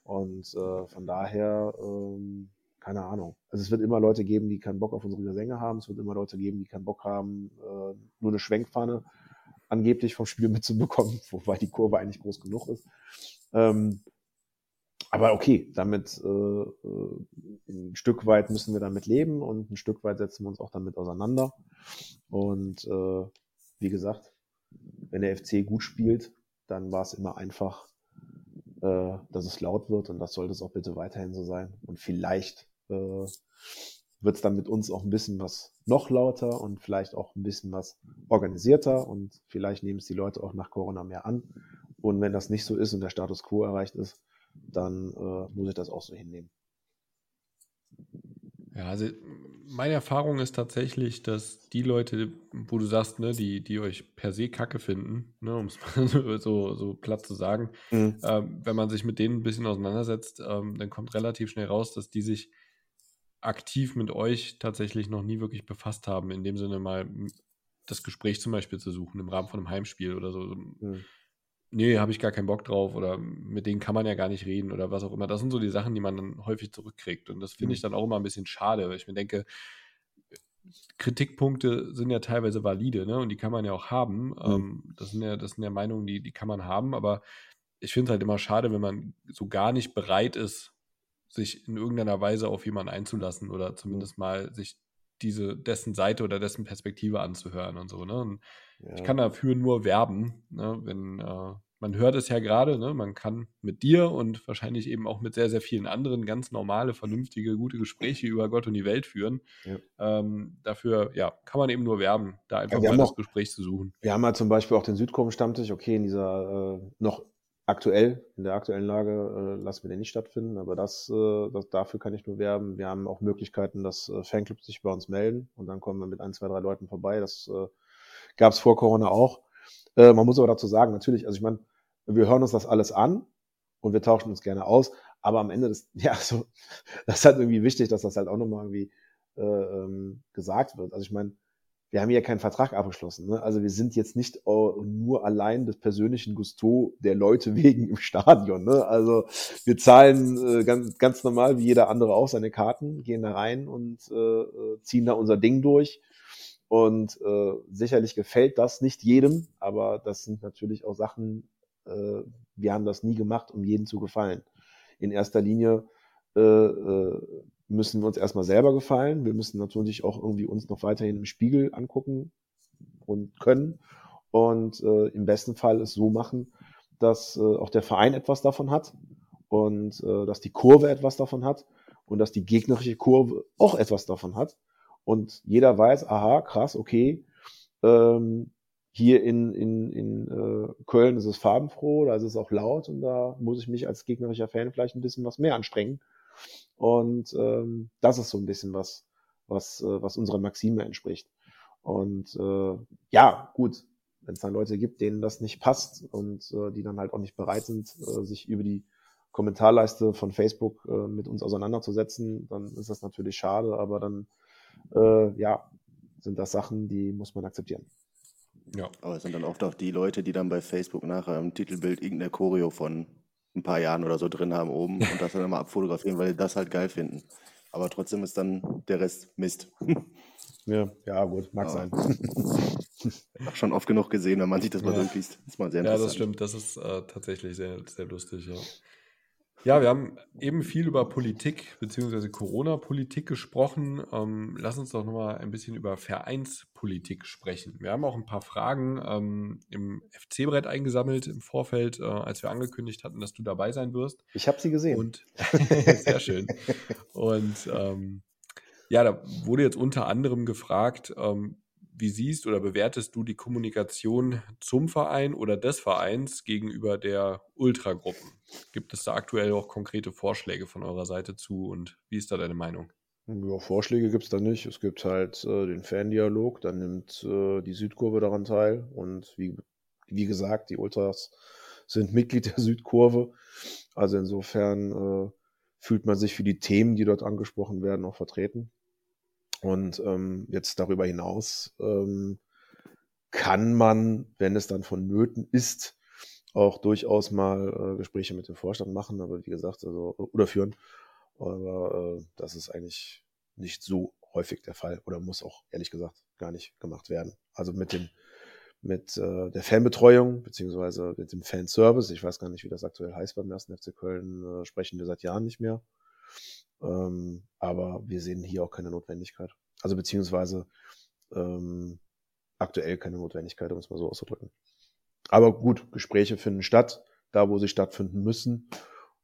Und äh, von daher, ähm, keine Ahnung. Also es wird immer Leute geben, die keinen Bock auf unsere Gesänge haben. Es wird immer Leute geben, die keinen Bock haben, äh, nur eine Schwenkpfanne angeblich vom Spiel *laughs* mitzubekommen, wobei die Kurve eigentlich groß genug ist. Ähm, aber okay, damit äh, äh, ein Stück weit müssen wir damit leben und ein Stück weit setzen wir uns auch damit auseinander. Und äh, wie gesagt, wenn der FC gut spielt, dann war es immer einfach, äh, dass es laut wird und das sollte es auch bitte weiterhin so sein. Und vielleicht äh, wird es dann mit uns auch ein bisschen was noch lauter und vielleicht auch ein bisschen was organisierter und vielleicht nehmen es die Leute auch nach Corona mehr an. Und wenn das nicht so ist und der Status quo erreicht ist, dann äh, muss ich das auch so hinnehmen. Ja, also meine Erfahrung ist tatsächlich, dass die Leute, wo du sagst, ne, die, die euch per se Kacke finden, ne, um es mal *laughs* so, so platt zu sagen, mhm. ähm, wenn man sich mit denen ein bisschen auseinandersetzt, ähm, dann kommt relativ schnell raus, dass die sich aktiv mit euch tatsächlich noch nie wirklich befasst haben, in dem Sinne mal das Gespräch zum Beispiel zu suchen im Rahmen von einem Heimspiel oder so. Mhm nee, habe ich gar keinen Bock drauf oder mit denen kann man ja gar nicht reden oder was auch immer. Das sind so die Sachen, die man dann häufig zurückkriegt. Und das finde ich mhm. dann auch immer ein bisschen schade, weil ich mir denke, Kritikpunkte sind ja teilweise valide, ne? Und die kann man ja auch haben. Mhm. Ähm, das, sind ja, das sind ja Meinungen, die, die kann man haben, aber ich finde es halt immer schade, wenn man so gar nicht bereit ist, sich in irgendeiner Weise auf jemanden einzulassen oder mhm. zumindest mal sich diese, dessen Seite oder dessen Perspektive anzuhören und so. Ne? Und ja. Ich kann dafür nur werben, ne? wenn äh, man hört es ja gerade, ne? man kann mit dir und wahrscheinlich eben auch mit sehr, sehr vielen anderen ganz normale, vernünftige, gute Gespräche über Gott und die Welt führen. Ja. Ähm, dafür ja, kann man eben nur werben, da einfach ja, mal das auch, Gespräch zu suchen. Wir haben halt zum Beispiel auch den Südkurven-Stammtisch, okay, in dieser äh, noch aktuell, in der aktuellen Lage äh, lassen wir den nicht stattfinden, aber das, äh, das, dafür kann ich nur werben. Wir haben auch Möglichkeiten, dass äh, Fanclubs sich bei uns melden und dann kommen wir mit ein, zwei, drei Leuten vorbei. Das äh, Gab es vor Corona auch. Äh, man muss aber dazu sagen, natürlich, also ich meine, wir hören uns das alles an und wir tauschen uns gerne aus, aber am Ende des, *laughs* ja, so, das ist halt irgendwie wichtig, dass das halt auch nochmal irgendwie äh, ähm, gesagt wird. Also ich meine, wir haben ja keinen Vertrag abgeschlossen. Ne? Also wir sind jetzt nicht nur allein des persönlichen Gusto der Leute *laughs* wegen im Stadion. Ne? Also wir zahlen äh, ganz, ganz normal wie jeder andere auch seine Karten, gehen da rein und äh, äh ziehen da unser Ding durch. Und äh, sicherlich gefällt das nicht jedem, aber das sind natürlich auch Sachen, äh, wir haben das nie gemacht, um jedem zu gefallen. In erster Linie äh, äh, müssen wir uns erstmal selber gefallen. Wir müssen natürlich auch irgendwie uns noch weiterhin im Spiegel angucken und können. Und äh, im besten Fall es so machen, dass äh, auch der Verein etwas davon hat und äh, dass die Kurve etwas davon hat und dass die gegnerische Kurve auch etwas davon hat und jeder weiß, aha, krass, okay, ähm, hier in, in, in äh, Köln ist es farbenfroh, da ist es auch laut und da muss ich mich als gegnerischer Fan vielleicht ein bisschen was mehr anstrengen. Und ähm, das ist so ein bisschen was, was, äh, was unserer Maxime entspricht. Und äh, ja, gut, wenn es dann Leute gibt, denen das nicht passt und äh, die dann halt auch nicht bereit sind, äh, sich über die Kommentarleiste von Facebook äh, mit uns auseinanderzusetzen, dann ist das natürlich schade, aber dann äh, ja, sind das Sachen, die muss man akzeptieren. Ja. Aber es sind dann oft auch die Leute, die dann bei Facebook nachher im Titelbild irgendeine Choreo von ein paar Jahren oder so drin haben oben und das dann immer abfotografieren, weil die das halt geil finden. Aber trotzdem ist dann der Rest Mist. *laughs* Ja, ja gut, mag sein. *laughs* Auch schon oft genug gesehen, wenn man sich das mal ja. durchliest. Das ist mal sehr ja, das stimmt. Das ist äh, tatsächlich sehr, sehr lustig. Ja. Ja, wir haben eben viel über Politik bzw. Corona-Politik gesprochen. Ähm, lass uns doch nochmal ein bisschen über Vereinspolitik sprechen. Wir haben auch ein paar Fragen ähm, im FC-Brett eingesammelt im Vorfeld, äh, als wir angekündigt hatten, dass du dabei sein wirst. Ich habe sie gesehen. Und *laughs* sehr schön. Und ähm, ja, da wurde jetzt unter anderem gefragt, ähm, wie siehst oder bewertest du die Kommunikation zum Verein oder des Vereins gegenüber der Ultragruppen? Gibt es da aktuell auch konkrete Vorschläge von eurer Seite zu und wie ist da deine Meinung? Ja, Vorschläge gibt es da nicht. Es gibt halt äh, den Fandialog, dann nimmt äh, die Südkurve daran teil und wie, wie gesagt, die Ultras sind Mitglied der Südkurve. Also insofern äh, fühlt man sich für die Themen, die dort angesprochen werden, auch vertreten. Und ähm, jetzt darüber hinaus ähm, kann man, wenn es dann vonnöten ist, auch durchaus mal äh, Gespräche mit dem Vorstand machen, aber wie gesagt, also oder führen. Aber äh, das ist eigentlich nicht so häufig der Fall oder muss auch ehrlich gesagt gar nicht gemacht werden. Also mit dem mit äh, der Fanbetreuung beziehungsweise mit dem Fanservice, ich weiß gar nicht, wie das aktuell heißt beim ersten FC Köln, äh, sprechen wir seit Jahren nicht mehr. Ähm, aber wir sehen hier auch keine Notwendigkeit. Also beziehungsweise ähm, aktuell keine Notwendigkeit, um es mal so auszudrücken. Aber gut, Gespräche finden statt, da wo sie stattfinden müssen.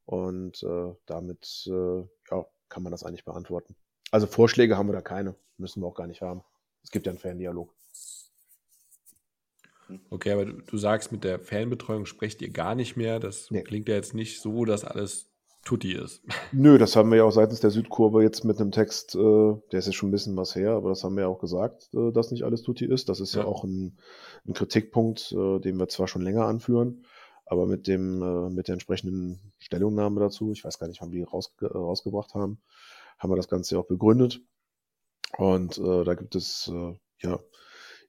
Und äh, damit äh, ja, kann man das eigentlich beantworten. Also Vorschläge haben wir da keine, müssen wir auch gar nicht haben. Es gibt ja einen Fandialog. Okay, aber du, du sagst, mit der Fanbetreuung sprecht ihr gar nicht mehr. Das nee. klingt ja jetzt nicht so, dass alles Tutti ist. Nö, das haben wir ja auch seitens der Südkurve jetzt mit einem Text, äh, der ist ja schon ein bisschen was her, aber das haben wir ja auch gesagt, äh, dass nicht alles Tutti ist. Das ist ja, ja auch ein, ein Kritikpunkt, äh, den wir zwar schon länger anführen, aber mit dem, äh, mit der entsprechenden Stellungnahme dazu, ich weiß gar nicht, wann wir die rausge rausgebracht haben, haben wir das Ganze ja auch begründet. Und äh, da gibt es äh, ja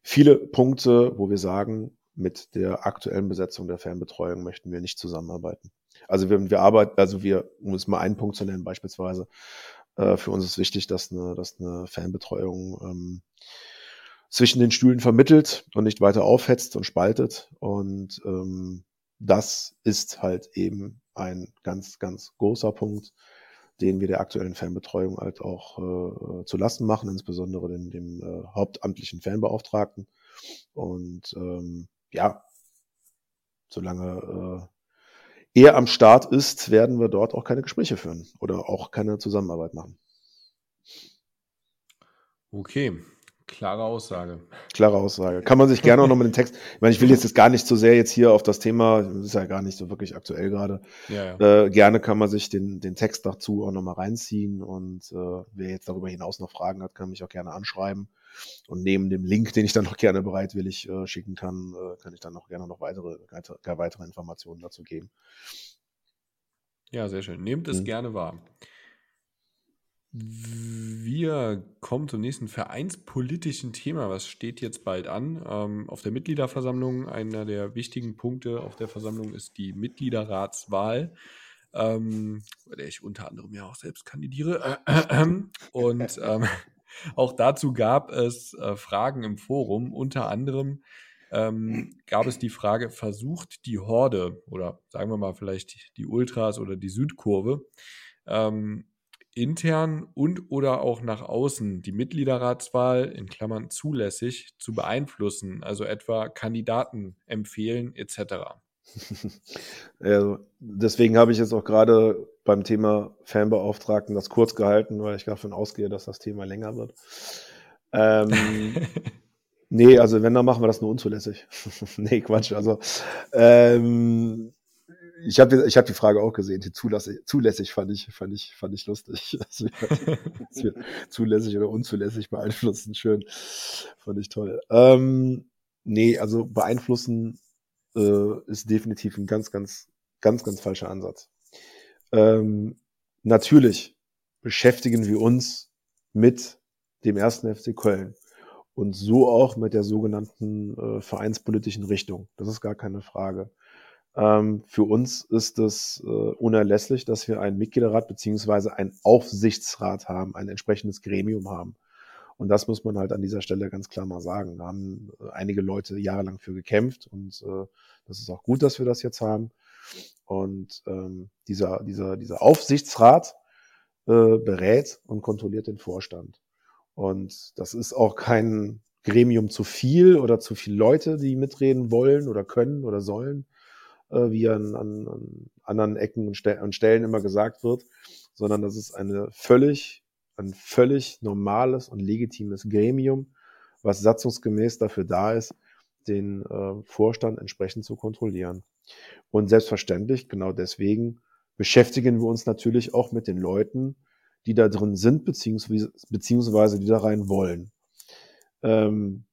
viele Punkte, wo wir sagen, mit der aktuellen Besetzung der Fernbetreuung möchten wir nicht zusammenarbeiten. Also wir, wir arbeiten, also wir, um es mal einen Punkt zu nennen, beispielsweise, äh, für uns ist wichtig, dass eine, dass eine Fernbetreuung ähm, zwischen den Stühlen vermittelt und nicht weiter aufhetzt und spaltet. Und ähm, das ist halt eben ein ganz, ganz großer Punkt, den wir der aktuellen Fernbetreuung halt auch äh, zu Lasten machen, insbesondere dem, dem äh, hauptamtlichen Fernbeauftragten. Und ähm, ja, solange äh, er am Start ist, werden wir dort auch keine Gespräche führen oder auch keine Zusammenarbeit machen. Okay, klare Aussage. Klare Aussage. Kann man sich gerne auch noch mit dem Text, ich meine, ich will jetzt gar nicht zu sehr jetzt hier auf das Thema, das ist ja gar nicht so wirklich aktuell gerade. Ja, ja. Äh, gerne kann man sich den, den Text dazu auch nochmal reinziehen und äh, wer jetzt darüber hinaus noch Fragen hat, kann mich auch gerne anschreiben. Und neben dem Link, den ich dann noch gerne bereitwillig äh, schicken kann, äh, kann ich dann noch gerne noch weitere, weitere Informationen dazu geben. Ja, sehr schön. Nehmt es mhm. gerne wahr. Wir kommen zum nächsten vereinspolitischen Thema. Was steht jetzt bald an? Ähm, auf der Mitgliederversammlung, einer der wichtigen Punkte auf der Versammlung ist die Mitgliederratswahl, ähm, bei der ich unter anderem ja auch selbst kandidiere. *clears throat* und ähm, auch dazu gab es äh, Fragen im Forum. Unter anderem ähm, gab es die Frage, versucht die Horde oder sagen wir mal vielleicht die Ultras oder die Südkurve ähm, intern und oder auch nach außen die Mitgliederratswahl in Klammern zulässig zu beeinflussen, also etwa Kandidaten empfehlen etc. *laughs* Also deswegen habe ich jetzt auch gerade beim Thema Fanbeauftragten das kurz gehalten, weil ich davon ausgehe, dass das Thema länger wird. Ähm, *laughs* nee, also wenn, dann machen wir das nur unzulässig. *laughs* nee, Quatsch. Also ähm, ich habe ich hab die Frage auch gesehen. Die zulässig, zulässig fand ich, fand ich, fand ich lustig. zulässig oder unzulässig beeinflussen. Schön. Fand ich toll. Ähm, nee, also beeinflussen äh, ist definitiv ein ganz, ganz, ganz, ganz falscher Ansatz. Ähm, natürlich beschäftigen wir uns mit dem ersten FC Köln und so auch mit der sogenannten äh, vereinspolitischen Richtung. Das ist gar keine Frage. Ähm, für uns ist es äh, unerlässlich, dass wir einen Mitgliederrat beziehungsweise einen Aufsichtsrat haben, ein entsprechendes Gremium haben. Und das muss man halt an dieser Stelle ganz klar mal sagen. Da haben äh, einige Leute jahrelang für gekämpft und äh, das ist auch gut, dass wir das jetzt haben. Und ähm, dieser, dieser, dieser Aufsichtsrat äh, berät und kontrolliert den Vorstand. Und das ist auch kein Gremium zu viel oder zu viele Leute, die mitreden wollen oder können oder sollen, äh, wie an, an, an anderen Ecken und Stellen immer gesagt wird, sondern das ist eine völlig, ein völlig normales und legitimes Gremium, was satzungsgemäß dafür da ist, den äh, Vorstand entsprechend zu kontrollieren. Und selbstverständlich, genau deswegen, beschäftigen wir uns natürlich auch mit den Leuten, die da drin sind, beziehungsweise, beziehungsweise die da rein wollen. Ähm,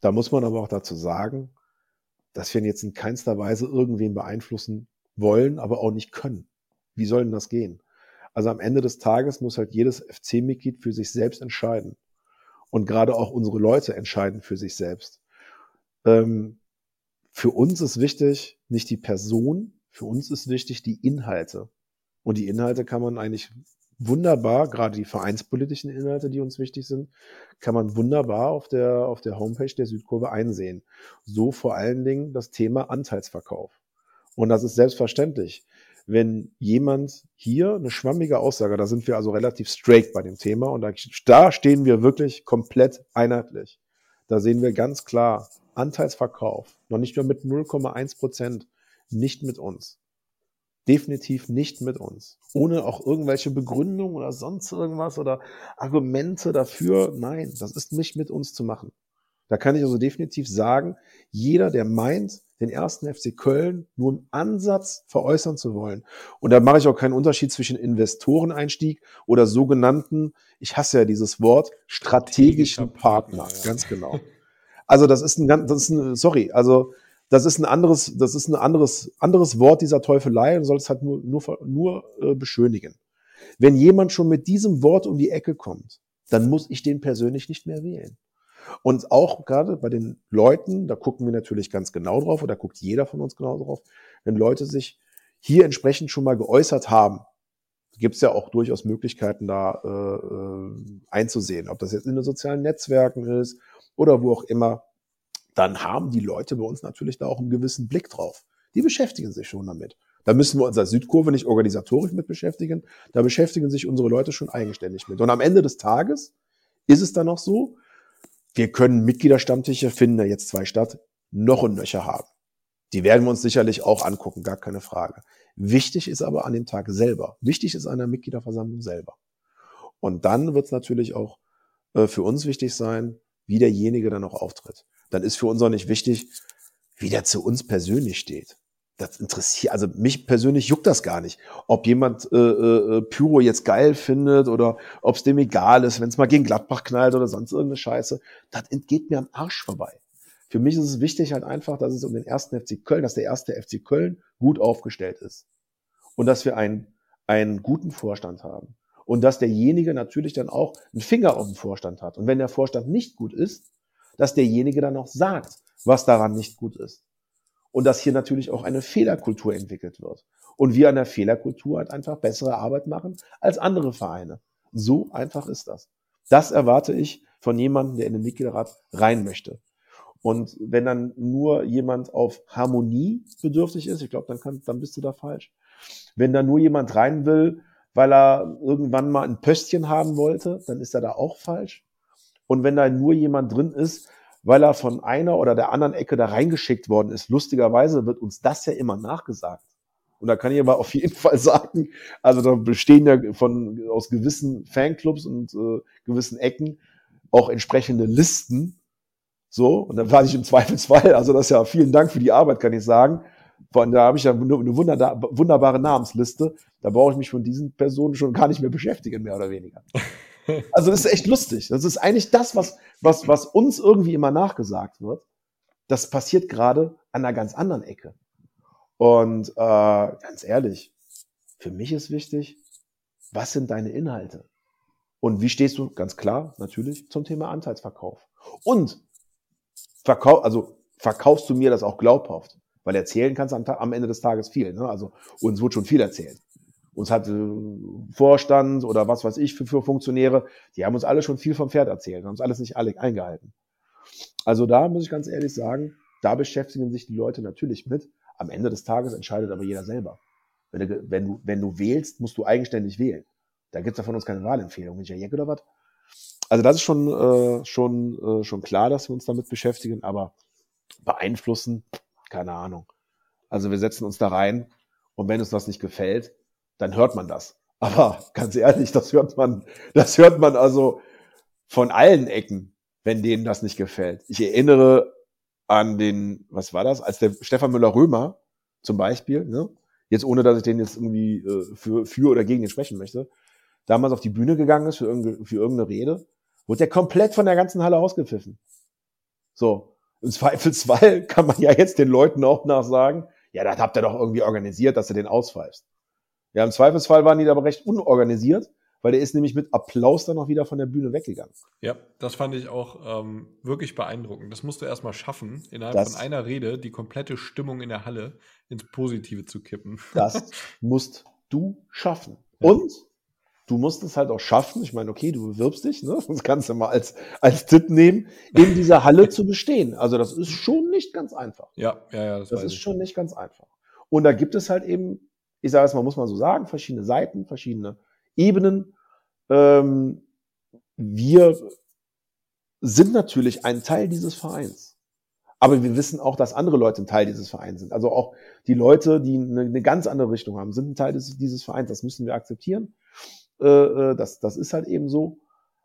da muss man aber auch dazu sagen, dass wir jetzt in keinster Weise irgendwen beeinflussen wollen, aber auch nicht können. Wie soll denn das gehen? Also am Ende des Tages muss halt jedes FC-Mitglied für sich selbst entscheiden. Und gerade auch unsere Leute entscheiden für sich selbst. Ähm, für uns ist wichtig nicht die Person, für uns ist wichtig die Inhalte. Und die Inhalte kann man eigentlich wunderbar, gerade die vereinspolitischen Inhalte, die uns wichtig sind, kann man wunderbar auf der, auf der Homepage der Südkurve einsehen. So vor allen Dingen das Thema Anteilsverkauf. Und das ist selbstverständlich. Wenn jemand hier eine schwammige Aussage, da sind wir also relativ straight bei dem Thema und da, da stehen wir wirklich komplett einheitlich. Da sehen wir ganz klar, Anteilsverkauf, noch nicht nur mit 0,1 Prozent, nicht mit uns definitiv nicht mit uns. Ohne auch irgendwelche Begründungen oder sonst irgendwas oder Argumente dafür. Nein, das ist nicht mit uns zu machen. Da kann ich also definitiv sagen, jeder, der meint, den ersten FC Köln nur im Ansatz veräußern zu wollen. Und da mache ich auch keinen Unterschied zwischen Investoreneinstieg oder sogenannten, ich hasse ja dieses Wort, strategischen Partner. Ganz genau. Also das ist ein ganz, das ist ein, sorry, also das ist ein anderes, das ist ein anderes, anderes Wort dieser Teufelei und soll es halt nur, nur, nur äh, beschönigen. Wenn jemand schon mit diesem Wort um die Ecke kommt, dann muss ich den persönlich nicht mehr wählen. Und auch gerade bei den Leuten, da gucken wir natürlich ganz genau drauf, oder guckt jeder von uns genau drauf, wenn Leute sich hier entsprechend schon mal geäußert haben, gibt es ja auch durchaus Möglichkeiten, da äh, äh, einzusehen, ob das jetzt in den sozialen Netzwerken ist oder wo auch immer dann haben die Leute bei uns natürlich da auch einen gewissen Blick drauf. Die beschäftigen sich schon damit. Da müssen wir uns als Südkurve nicht organisatorisch mit beschäftigen. Da beschäftigen sich unsere Leute schon eigenständig mit. Und am Ende des Tages ist es dann noch so, wir können Mitgliederstammtische, finden da jetzt zwei statt, noch und nöcher haben. Die werden wir uns sicherlich auch angucken, gar keine Frage. Wichtig ist aber an dem Tag selber. Wichtig ist an der Mitgliederversammlung selber. Und dann wird es natürlich auch äh, für uns wichtig sein, wie derjenige dann auch auftritt dann ist für uns auch nicht wichtig, wie der zu uns persönlich steht. Das interessiert, also mich persönlich juckt das gar nicht. Ob jemand äh, äh, Pyro jetzt geil findet oder ob es dem egal ist, wenn es mal gegen Gladbach knallt oder sonst irgendeine Scheiße, das entgeht mir am Arsch vorbei. Für mich ist es wichtig halt einfach, dass es um den ersten FC Köln, dass der erste FC Köln gut aufgestellt ist. Und dass wir einen, einen guten Vorstand haben. Und dass derjenige natürlich dann auch einen Finger auf den Vorstand hat. Und wenn der Vorstand nicht gut ist, dass derjenige dann auch sagt, was daran nicht gut ist. Und dass hier natürlich auch eine Fehlerkultur entwickelt wird. Und wir an der Fehlerkultur halt einfach bessere Arbeit machen als andere Vereine. So einfach ist das. Das erwarte ich von jemandem, der in den Mitgliederrat rein möchte. Und wenn dann nur jemand auf Harmonie bedürftig ist, ich glaube, dann, kann, dann bist du da falsch. Wenn da nur jemand rein will, weil er irgendwann mal ein Pöstchen haben wollte, dann ist er da auch falsch. Und wenn da nur jemand drin ist, weil er von einer oder der anderen Ecke da reingeschickt worden ist, lustigerweise wird uns das ja immer nachgesagt. Und da kann ich aber *laughs* auf jeden Fall sagen, also da bestehen ja von aus gewissen Fanclubs und äh, gewissen Ecken auch entsprechende Listen. So, und dann war ich im Zweifelsfall, also das ist ja vielen Dank für die Arbeit, kann ich sagen. Von, da habe ich ja eine wunderbare Namensliste. Da brauche ich mich von diesen Personen schon gar nicht mehr beschäftigen, mehr oder weniger. *laughs* Also das ist echt lustig. Das ist eigentlich das, was, was, was uns irgendwie immer nachgesagt wird. Das passiert gerade an einer ganz anderen Ecke. Und äh, ganz ehrlich, für mich ist wichtig, was sind deine Inhalte? Und wie stehst du, ganz klar, natürlich, zum Thema Anteilsverkauf? Und verkauf, also verkaufst du mir das auch glaubhaft? Weil erzählen kannst am, am Ende des Tages viel. Ne? Also uns wird schon viel erzählt. Uns hat äh, Vorstand oder was weiß ich für, für Funktionäre, die haben uns alle schon viel vom Pferd erzählt, haben uns alles nicht alle eingehalten. Also da muss ich ganz ehrlich sagen, da beschäftigen sich die Leute natürlich mit. Am Ende des Tages entscheidet aber jeder selber. Wenn du, wenn du, wenn du wählst, musst du eigenständig wählen. Da gibt's ja von uns keine Wahlempfehlung. Bin ja oder was? Also das ist schon, äh, schon, äh, schon klar, dass wir uns damit beschäftigen, aber beeinflussen, keine Ahnung. Also wir setzen uns da rein und wenn uns das nicht gefällt, dann hört man das. Aber ganz ehrlich, das hört man, das hört man also von allen Ecken, wenn denen das nicht gefällt. Ich erinnere an den, was war das, als der Stefan Müller-Römer zum Beispiel, ne? jetzt ohne, dass ich den jetzt irgendwie äh, für, für oder gegen den sprechen möchte, damals auf die Bühne gegangen ist für, irgende, für irgendeine Rede, wurde der komplett von der ganzen Halle ausgepfiffen. So, im Zweifelsfall *laughs* kann man ja jetzt den Leuten auch nachsagen, ja, das habt ihr doch irgendwie organisiert, dass ihr den auspfeifst. Ja, im Zweifelsfall waren die aber recht unorganisiert, weil der ist nämlich mit Applaus dann auch wieder von der Bühne weggegangen. Ja, das fand ich auch ähm, wirklich beeindruckend. Das musst du erstmal schaffen, innerhalb das, von einer Rede die komplette Stimmung in der Halle ins Positive zu kippen. *laughs* Das musst du schaffen. Ja. Und du musst es halt auch schaffen. Ich meine, okay, du bewirbst dich, ne? Das kannst du mal als, als Tipp nehmen, in dieser Halle zu bestehen. Also das ist schon nicht ganz einfach. Ja, ja, ja. Das, das ist schon nicht ganz einfach. Und da gibt es halt eben ich sage es mal, muss man so sagen, verschiedene Seiten, verschiedene Ebenen. Ähm, wir sind natürlich ein Teil dieses Vereins. Aber wir wissen auch, dass andere Leute ein Teil dieses Vereins sind. Also auch die Leute, die eine, eine ganz andere Richtung haben, sind ein Teil des, dieses Vereins. Das müssen wir akzeptieren. Äh, äh, das, das ist halt eben so.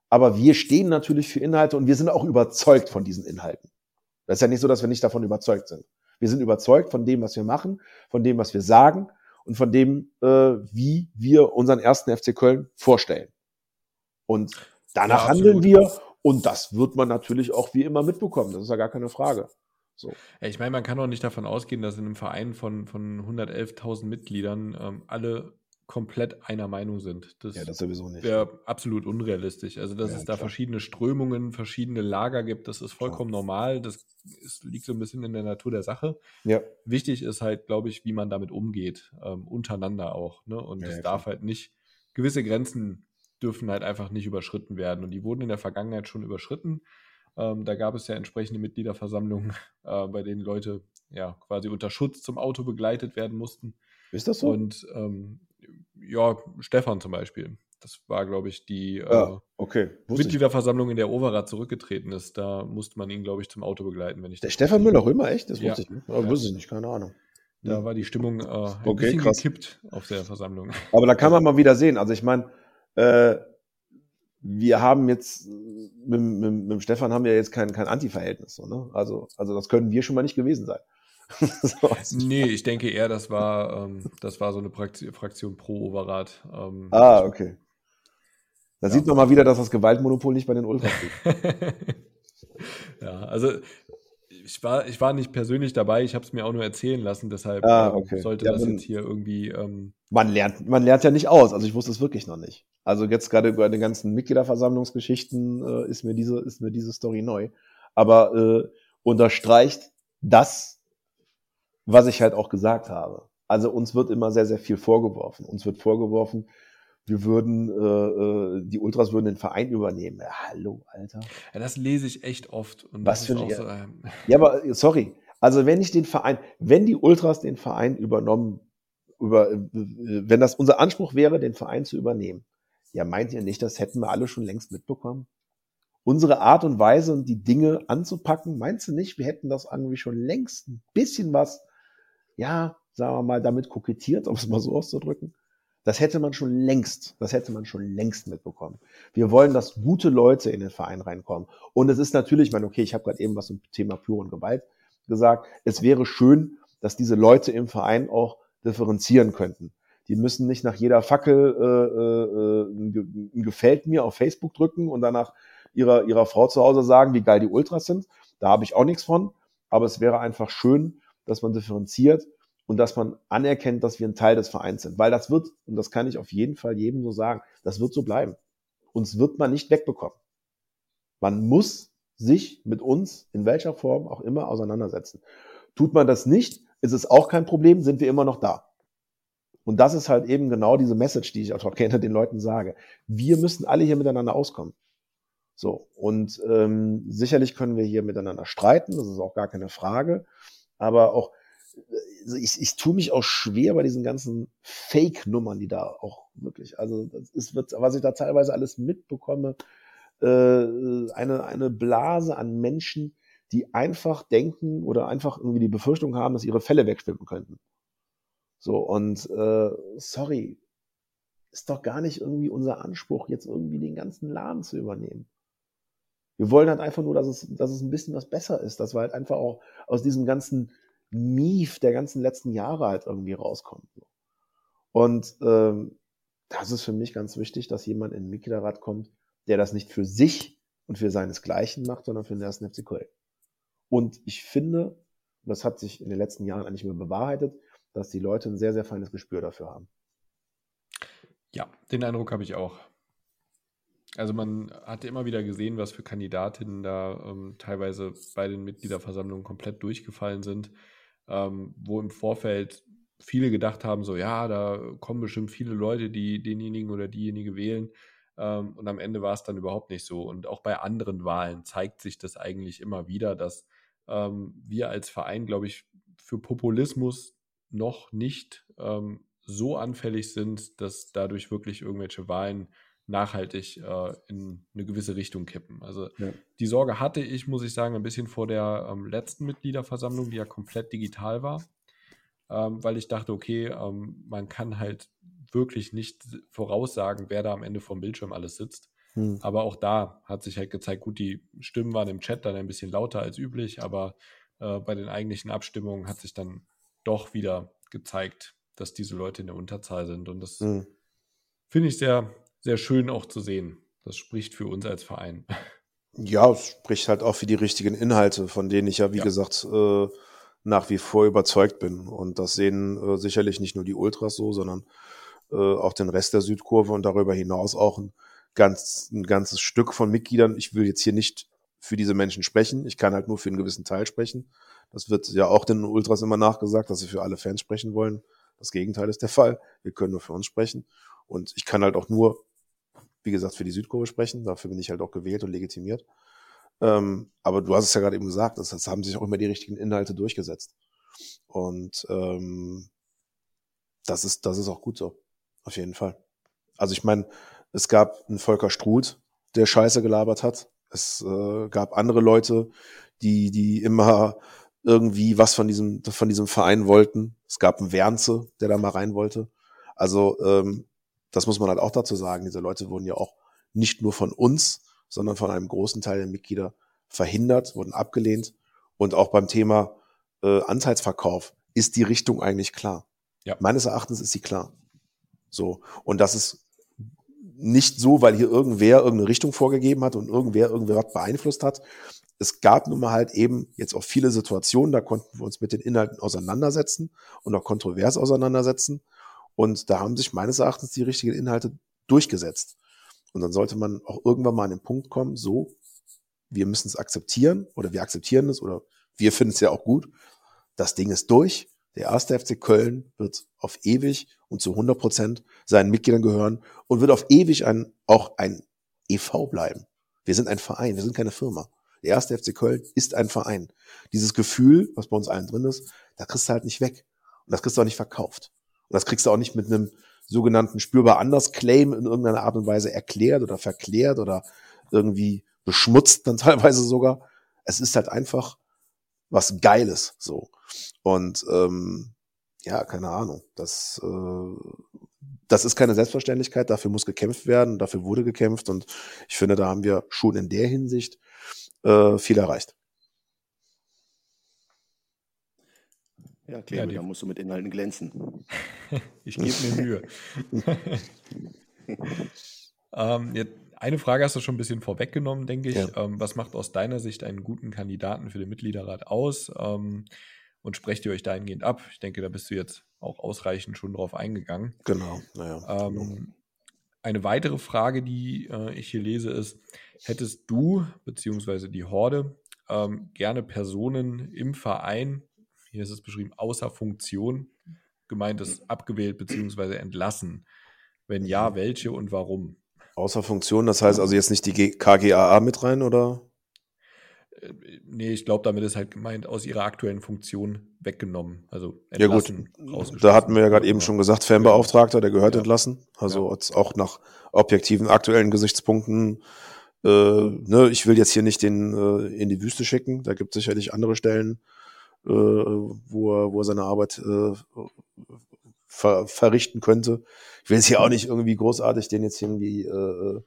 Aber wir stehen natürlich für Inhalte und wir sind auch überzeugt von diesen Inhalten. Das ist ja nicht so, dass wir nicht davon überzeugt sind. Wir sind überzeugt von dem, was wir machen, von dem, was wir sagen und von dem, äh, wie wir unseren ersten FC Köln vorstellen. Und danach ja, handeln wir und das wird man natürlich auch wie immer mitbekommen. Das ist ja gar keine Frage. So. Ich meine, man kann auch nicht davon ausgehen, dass in einem Verein von, von 111.000 Mitgliedern ähm, alle komplett einer Meinung sind. Das, ja, das sowieso nicht. Wäre absolut unrealistisch. Also, dass ja, es da klar. verschiedene Strömungen, verschiedene Lager gibt, das ist vollkommen klar. normal. Das ist, liegt so ein bisschen in der Natur der Sache. Ja. Wichtig ist halt, glaube ich, wie man damit umgeht, ähm, untereinander auch. Ne? Und es ja, darf halt nicht, gewisse Grenzen dürfen halt einfach nicht überschritten werden. Und die wurden in der Vergangenheit schon überschritten. Ähm, da gab es ja entsprechende Mitgliederversammlungen, *laughs* äh, bei denen Leute ja quasi unter Schutz zum Auto begleitet werden mussten. Ist das so? Und ähm, ja, Stefan zum Beispiel. Das war, glaube ich, die ja, äh, okay. Mitgliederversammlung, in der Overath zurückgetreten ist. Da musste man ihn, glaube ich, zum Auto begleiten. Wenn ich der Stefan Müller-Römer, echt? Das wusste ja. ich nicht. Ja. wusste ich nicht, keine Ahnung. Da hm. war die Stimmung äh, ein okay, bisschen krass. gekippt auf der Versammlung. Aber da kann man mal wieder sehen. Also ich meine, äh, wir haben jetzt mit, mit, mit Stefan haben wir jetzt kein, kein Anti-Verhältnis. So, ne? also, also das können wir schon mal nicht gewesen sein. *laughs* so, nee, ich denke eher, das war, ähm, das war so eine Fraktion pro Overath. Ähm, ah, okay. Da ja. sieht man mal wieder, dass das Gewaltmonopol nicht bei den Ultras liegt. *laughs* ja, also ich war, ich war nicht persönlich dabei, ich habe es mir auch nur erzählen lassen, deshalb ah, ähm, okay. sollte ja, das jetzt hier irgendwie. Ähm, man, lernt, man lernt ja nicht aus, also ich wusste es wirklich noch nicht. Also jetzt gerade bei den ganzen Mitgliederversammlungsgeschichten äh, ist, mir diese, ist mir diese Story neu. Aber äh, unterstreicht das, was ich halt auch gesagt habe. Also uns wird immer sehr, sehr viel vorgeworfen. Uns wird vorgeworfen, wir würden, äh, äh die Ultras würden den Verein übernehmen. Ja, hallo, Alter. Ja, das lese ich echt oft. Was für ein, so, ähm *laughs* Ja, aber sorry. Also wenn ich den Verein, wenn die Ultras den Verein übernommen, über, äh, wenn das unser Anspruch wäre, den Verein zu übernehmen, ja, meint ihr nicht, das hätten wir alle schon längst mitbekommen? Unsere Art und Weise und die Dinge anzupacken, meinst du nicht, wir hätten das irgendwie schon längst ein bisschen was ja, sagen wir mal, damit kokettiert, um es mal so auszudrücken. Das hätte man schon längst, das hätte man schon längst mitbekommen. Wir wollen, dass gute Leute in den Verein reinkommen. Und es ist natürlich, ich meine, okay, ich habe gerade eben was zum Thema Pyro und Gewalt gesagt. Es wäre schön, dass diese Leute im Verein auch differenzieren könnten. Die müssen nicht nach jeder Fackel äh, äh, ein, ein Gefällt mir auf Facebook drücken und danach ihrer, ihrer Frau zu Hause sagen, wie geil die Ultras sind. Da habe ich auch nichts von. Aber es wäre einfach schön, dass man differenziert und dass man anerkennt, dass wir ein Teil des Vereins sind. Weil das wird, und das kann ich auf jeden Fall jedem so sagen, das wird so bleiben. Uns wird man nicht wegbekommen. Man muss sich mit uns in welcher Form auch immer auseinandersetzen. Tut man das nicht, ist es auch kein Problem, sind wir immer noch da. Und das ist halt eben genau diese Message, die ich auch gerne den Leuten sage. Wir müssen alle hier miteinander auskommen. So, und ähm, sicherlich können wir hier miteinander streiten, das ist auch gar keine Frage. Aber auch, also ich, ich tue mich auch schwer bei diesen ganzen Fake-Nummern, die da auch wirklich, also das ist, was ich da teilweise alles mitbekomme, äh, eine, eine Blase an Menschen, die einfach denken oder einfach irgendwie die Befürchtung haben, dass ihre Fälle wegschwimmen könnten. So, und äh, sorry, ist doch gar nicht irgendwie unser Anspruch, jetzt irgendwie den ganzen Laden zu übernehmen. Wir wollen halt einfach nur, dass es, dass es ein bisschen was besser ist, dass wir halt einfach auch aus diesem ganzen Mief der ganzen letzten Jahre halt irgendwie rauskommen. Und ähm, das ist für mich ganz wichtig, dass jemand in Mitgliederrat kommt, der das nicht für sich und für seinesgleichen macht, sondern für den ersten FC Köln. Und ich finde, das hat sich in den letzten Jahren eigentlich immer bewahrheitet, dass die Leute ein sehr, sehr feines Gespür dafür haben. Ja, den Eindruck habe ich auch. Also man hatte immer wieder gesehen, was für Kandidatinnen da ähm, teilweise bei den Mitgliederversammlungen komplett durchgefallen sind, ähm, wo im Vorfeld viele gedacht haben, so ja, da kommen bestimmt viele Leute, die denjenigen oder diejenige wählen. Ähm, und am Ende war es dann überhaupt nicht so. Und auch bei anderen Wahlen zeigt sich das eigentlich immer wieder, dass ähm, wir als Verein, glaube ich, für Populismus noch nicht ähm, so anfällig sind, dass dadurch wirklich irgendwelche Wahlen nachhaltig äh, in eine gewisse Richtung kippen. Also ja. die Sorge hatte ich, muss ich sagen, ein bisschen vor der ähm, letzten Mitgliederversammlung, die ja komplett digital war, ähm, weil ich dachte, okay, ähm, man kann halt wirklich nicht voraussagen, wer da am Ende vom Bildschirm alles sitzt. Hm. Aber auch da hat sich halt gezeigt, gut, die Stimmen waren im Chat dann ein bisschen lauter als üblich, aber äh, bei den eigentlichen Abstimmungen hat sich dann doch wieder gezeigt, dass diese Leute in der Unterzahl sind. Und das hm. finde ich sehr, sehr schön auch zu sehen. Das spricht für uns als Verein. Ja, es spricht halt auch für die richtigen Inhalte, von denen ich ja, wie ja. gesagt, äh, nach wie vor überzeugt bin. Und das sehen äh, sicherlich nicht nur die Ultras so, sondern äh, auch den Rest der Südkurve und darüber hinaus auch ein, ganz, ein ganzes Stück von Mitgliedern. Ich will jetzt hier nicht für diese Menschen sprechen. Ich kann halt nur für einen gewissen Teil sprechen. Das wird ja auch den Ultras immer nachgesagt, dass sie für alle Fans sprechen wollen. Das Gegenteil ist der Fall. Wir können nur für uns sprechen. Und ich kann halt auch nur, wie gesagt, für die Südkurve sprechen. Dafür bin ich halt auch gewählt und legitimiert. Ähm, aber du hast es ja gerade eben gesagt, das, das haben sich auch immer die richtigen Inhalte durchgesetzt. Und ähm, das ist, das ist auch gut so. Auf jeden Fall. Also ich meine, es gab einen Volker Struth, der Scheiße gelabert hat. Es äh, gab andere Leute, die, die immer irgendwie was von diesem, von diesem Verein wollten. Es gab einen Wernze, der da mal rein wollte. Also ähm, das muss man halt auch dazu sagen. Diese Leute wurden ja auch nicht nur von uns, sondern von einem großen Teil der Mitglieder verhindert, wurden abgelehnt. Und auch beim Thema äh, Anteilsverkauf ist die Richtung eigentlich klar. Ja. Meines Erachtens ist sie klar. So. Und das ist nicht so, weil hier irgendwer irgendeine Richtung vorgegeben hat und irgendwer irgendwer was beeinflusst hat. Es gab nun mal halt eben jetzt auch viele Situationen, da konnten wir uns mit den Inhalten auseinandersetzen und auch kontrovers auseinandersetzen. Und da haben sich meines Erachtens die richtigen Inhalte durchgesetzt. Und dann sollte man auch irgendwann mal an den Punkt kommen, so, wir müssen es akzeptieren oder wir akzeptieren es oder wir finden es ja auch gut. Das Ding ist durch. Der erste FC Köln wird auf ewig und zu 100 Prozent seinen Mitgliedern gehören und wird auf ewig ein, auch ein EV bleiben. Wir sind ein Verein, wir sind keine Firma. Der erste FC Köln ist ein Verein. Dieses Gefühl, was bei uns allen drin ist, da kriegst du halt nicht weg. Und das kriegst du auch nicht verkauft. Und das kriegst du auch nicht mit einem sogenannten spürbar anders Claim in irgendeiner Art und Weise erklärt oder verklärt oder irgendwie beschmutzt dann *laughs* teilweise sogar. Es ist halt einfach was Geiles so. Und ähm, ja, keine Ahnung. Das, äh, das ist keine Selbstverständlichkeit, dafür muss gekämpft werden, dafür wurde gekämpft und ich finde, da haben wir schon in der Hinsicht äh, viel erreicht. Ja, Klebe, ja, da musst du mit Inhalten glänzen. *laughs* ich gebe mir Mühe. *laughs* ähm, jetzt, eine Frage hast du schon ein bisschen vorweggenommen, denke ich. Ja. Ähm, was macht aus deiner Sicht einen guten Kandidaten für den Mitgliederrat aus? Ähm, und sprecht ihr euch dahingehend ab? Ich denke, da bist du jetzt auch ausreichend schon drauf eingegangen. Genau, naja. Ähm, eine weitere Frage, die äh, ich hier lese, ist: Hättest du beziehungsweise die Horde ähm, gerne Personen im Verein, hier ist es beschrieben, außer Funktion, gemeint ist abgewählt bzw. entlassen? Wenn ja, welche und warum? Außer Funktion, das heißt also jetzt nicht die KGAA mit rein, oder? Äh, nee, ich glaube, damit ist halt gemeint, aus ihrer aktuellen Funktion weggenommen. Also entlassen, ja gut, da hatten wir ja gerade eben schon gesagt, Fanbeauftragter, der gehört ja. entlassen. Also ja. auch nach objektiven aktuellen Gesichtspunkten äh, ne, ich will jetzt hier nicht den äh, in die Wüste schicken. Da gibt es sicherlich andere Stellen, äh, wo, er, wo er seine Arbeit äh, ver verrichten könnte. Ich will jetzt hier auch nicht irgendwie großartig den jetzt irgendwie äh,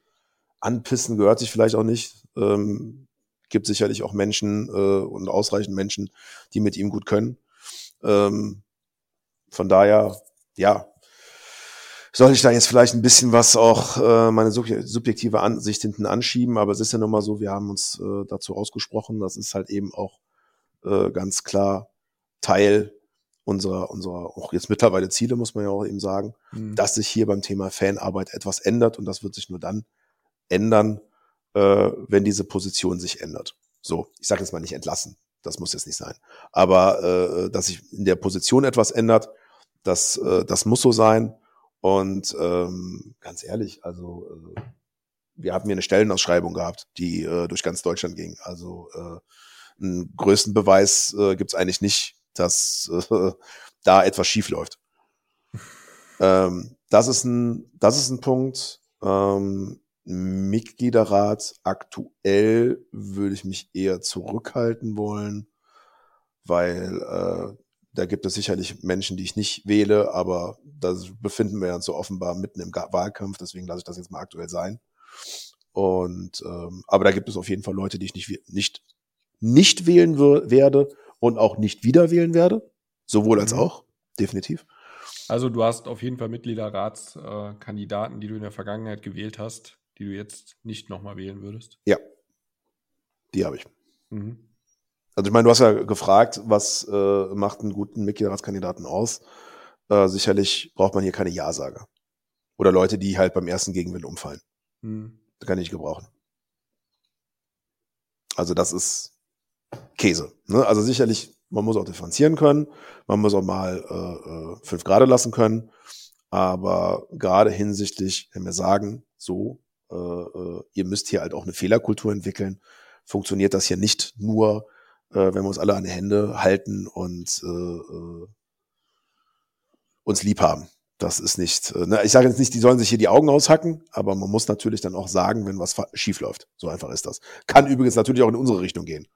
anpissen, gehört sich vielleicht auch nicht. Ähm, gibt sicherlich auch Menschen äh, und ausreichend Menschen, die mit ihm gut können. Ähm, von daher, ja, soll ich da jetzt vielleicht ein bisschen was auch äh, meine subjektive Ansicht hinten anschieben, aber es ist ja nun mal so, wir haben uns äh, dazu ausgesprochen, das ist halt eben auch äh, ganz klar Teil unserer, unserer auch jetzt mittlerweile Ziele, muss man ja auch eben sagen, mhm. dass sich hier beim Thema Fanarbeit etwas ändert und das wird sich nur dann ändern, äh, wenn diese Position sich ändert. So, ich sage jetzt mal nicht entlassen, das muss jetzt nicht sein, aber äh, dass sich in der Position etwas ändert, das, äh, das muss so sein und ähm, ganz ehrlich, also äh, wir haben hier eine Stellenausschreibung gehabt, die äh, durch ganz Deutschland ging. Also äh, einen größten Beweis äh, gibt es eigentlich nicht, dass äh, *laughs* da etwas schief läuft. ähm, das ist ein, das ist ein Punkt. Ähm, Mitgliederrat aktuell würde ich mich eher zurückhalten wollen, weil äh, da gibt es sicherlich Menschen, die ich nicht wähle, aber da befinden wir uns so offenbar mitten im Wahlkampf, deswegen lasse ich das jetzt mal aktuell sein. Und ähm, aber da gibt es auf jeden Fall Leute, die ich nicht nicht nicht wählen werde und auch nicht wieder wählen werde, sowohl als mhm. auch definitiv. Also du hast auf jeden Fall Mitgliederratskandidaten, äh, die du in der Vergangenheit gewählt hast, die du jetzt nicht nochmal wählen würdest. Ja, die habe ich. Mhm. Also ich meine, du hast ja gefragt, was äh, macht einen guten Mitgliederratskandidaten aus? Äh, sicherlich braucht man hier keine Ja-Sager. Oder Leute, die halt beim ersten Gegenwind umfallen. Hm. Das kann ich gebrauchen. Also das ist Käse. Ne? Also sicherlich, man muss auch differenzieren können. Man muss auch mal äh, äh fünf Grade lassen können. Aber gerade hinsichtlich, wenn wir sagen, so, äh, äh, ihr müsst hier halt auch eine Fehlerkultur entwickeln, funktioniert das hier nicht nur, äh, wenn wir uns alle an die Hände halten und äh, äh, uns lieb haben. Das ist nicht, äh, na, ich sage jetzt nicht, die sollen sich hier die Augen aushacken, aber man muss natürlich dann auch sagen, wenn was schief läuft. So einfach ist das. Kann übrigens natürlich auch in unsere Richtung gehen.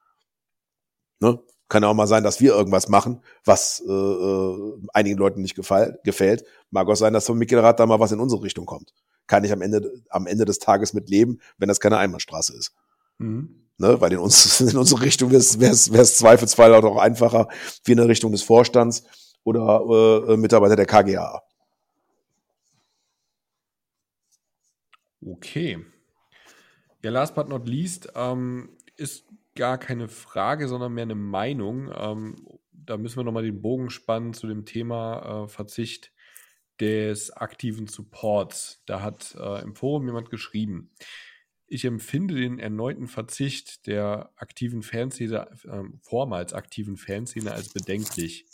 Ne? Kann auch mal sein, dass wir irgendwas machen, was äh, äh, einigen Leuten nicht gefall, gefällt. Mag auch sein, dass vom Mitgliederrat da mal was in unsere Richtung kommt. Kann ich am Ende, am Ende des Tages mit leben, wenn das keine Einbahnstraße ist. Mhm. Ne, weil in, uns, *laughs* in unsere Richtung wäre es zweifelsfrei auch einfacher wie in der Richtung des Vorstands oder äh, Mitarbeiter der KGA. Okay. Ja, last but not least ähm, ist gar keine Frage, sondern mehr eine Meinung. Ähm, da müssen wir nochmal den Bogen spannen zu dem Thema äh, Verzicht des aktiven Supports. Da hat äh, im Forum jemand geschrieben, ich empfinde den erneuten Verzicht der aktiven Fanszene, äh, vormals aktiven Fanszene als bedenklich.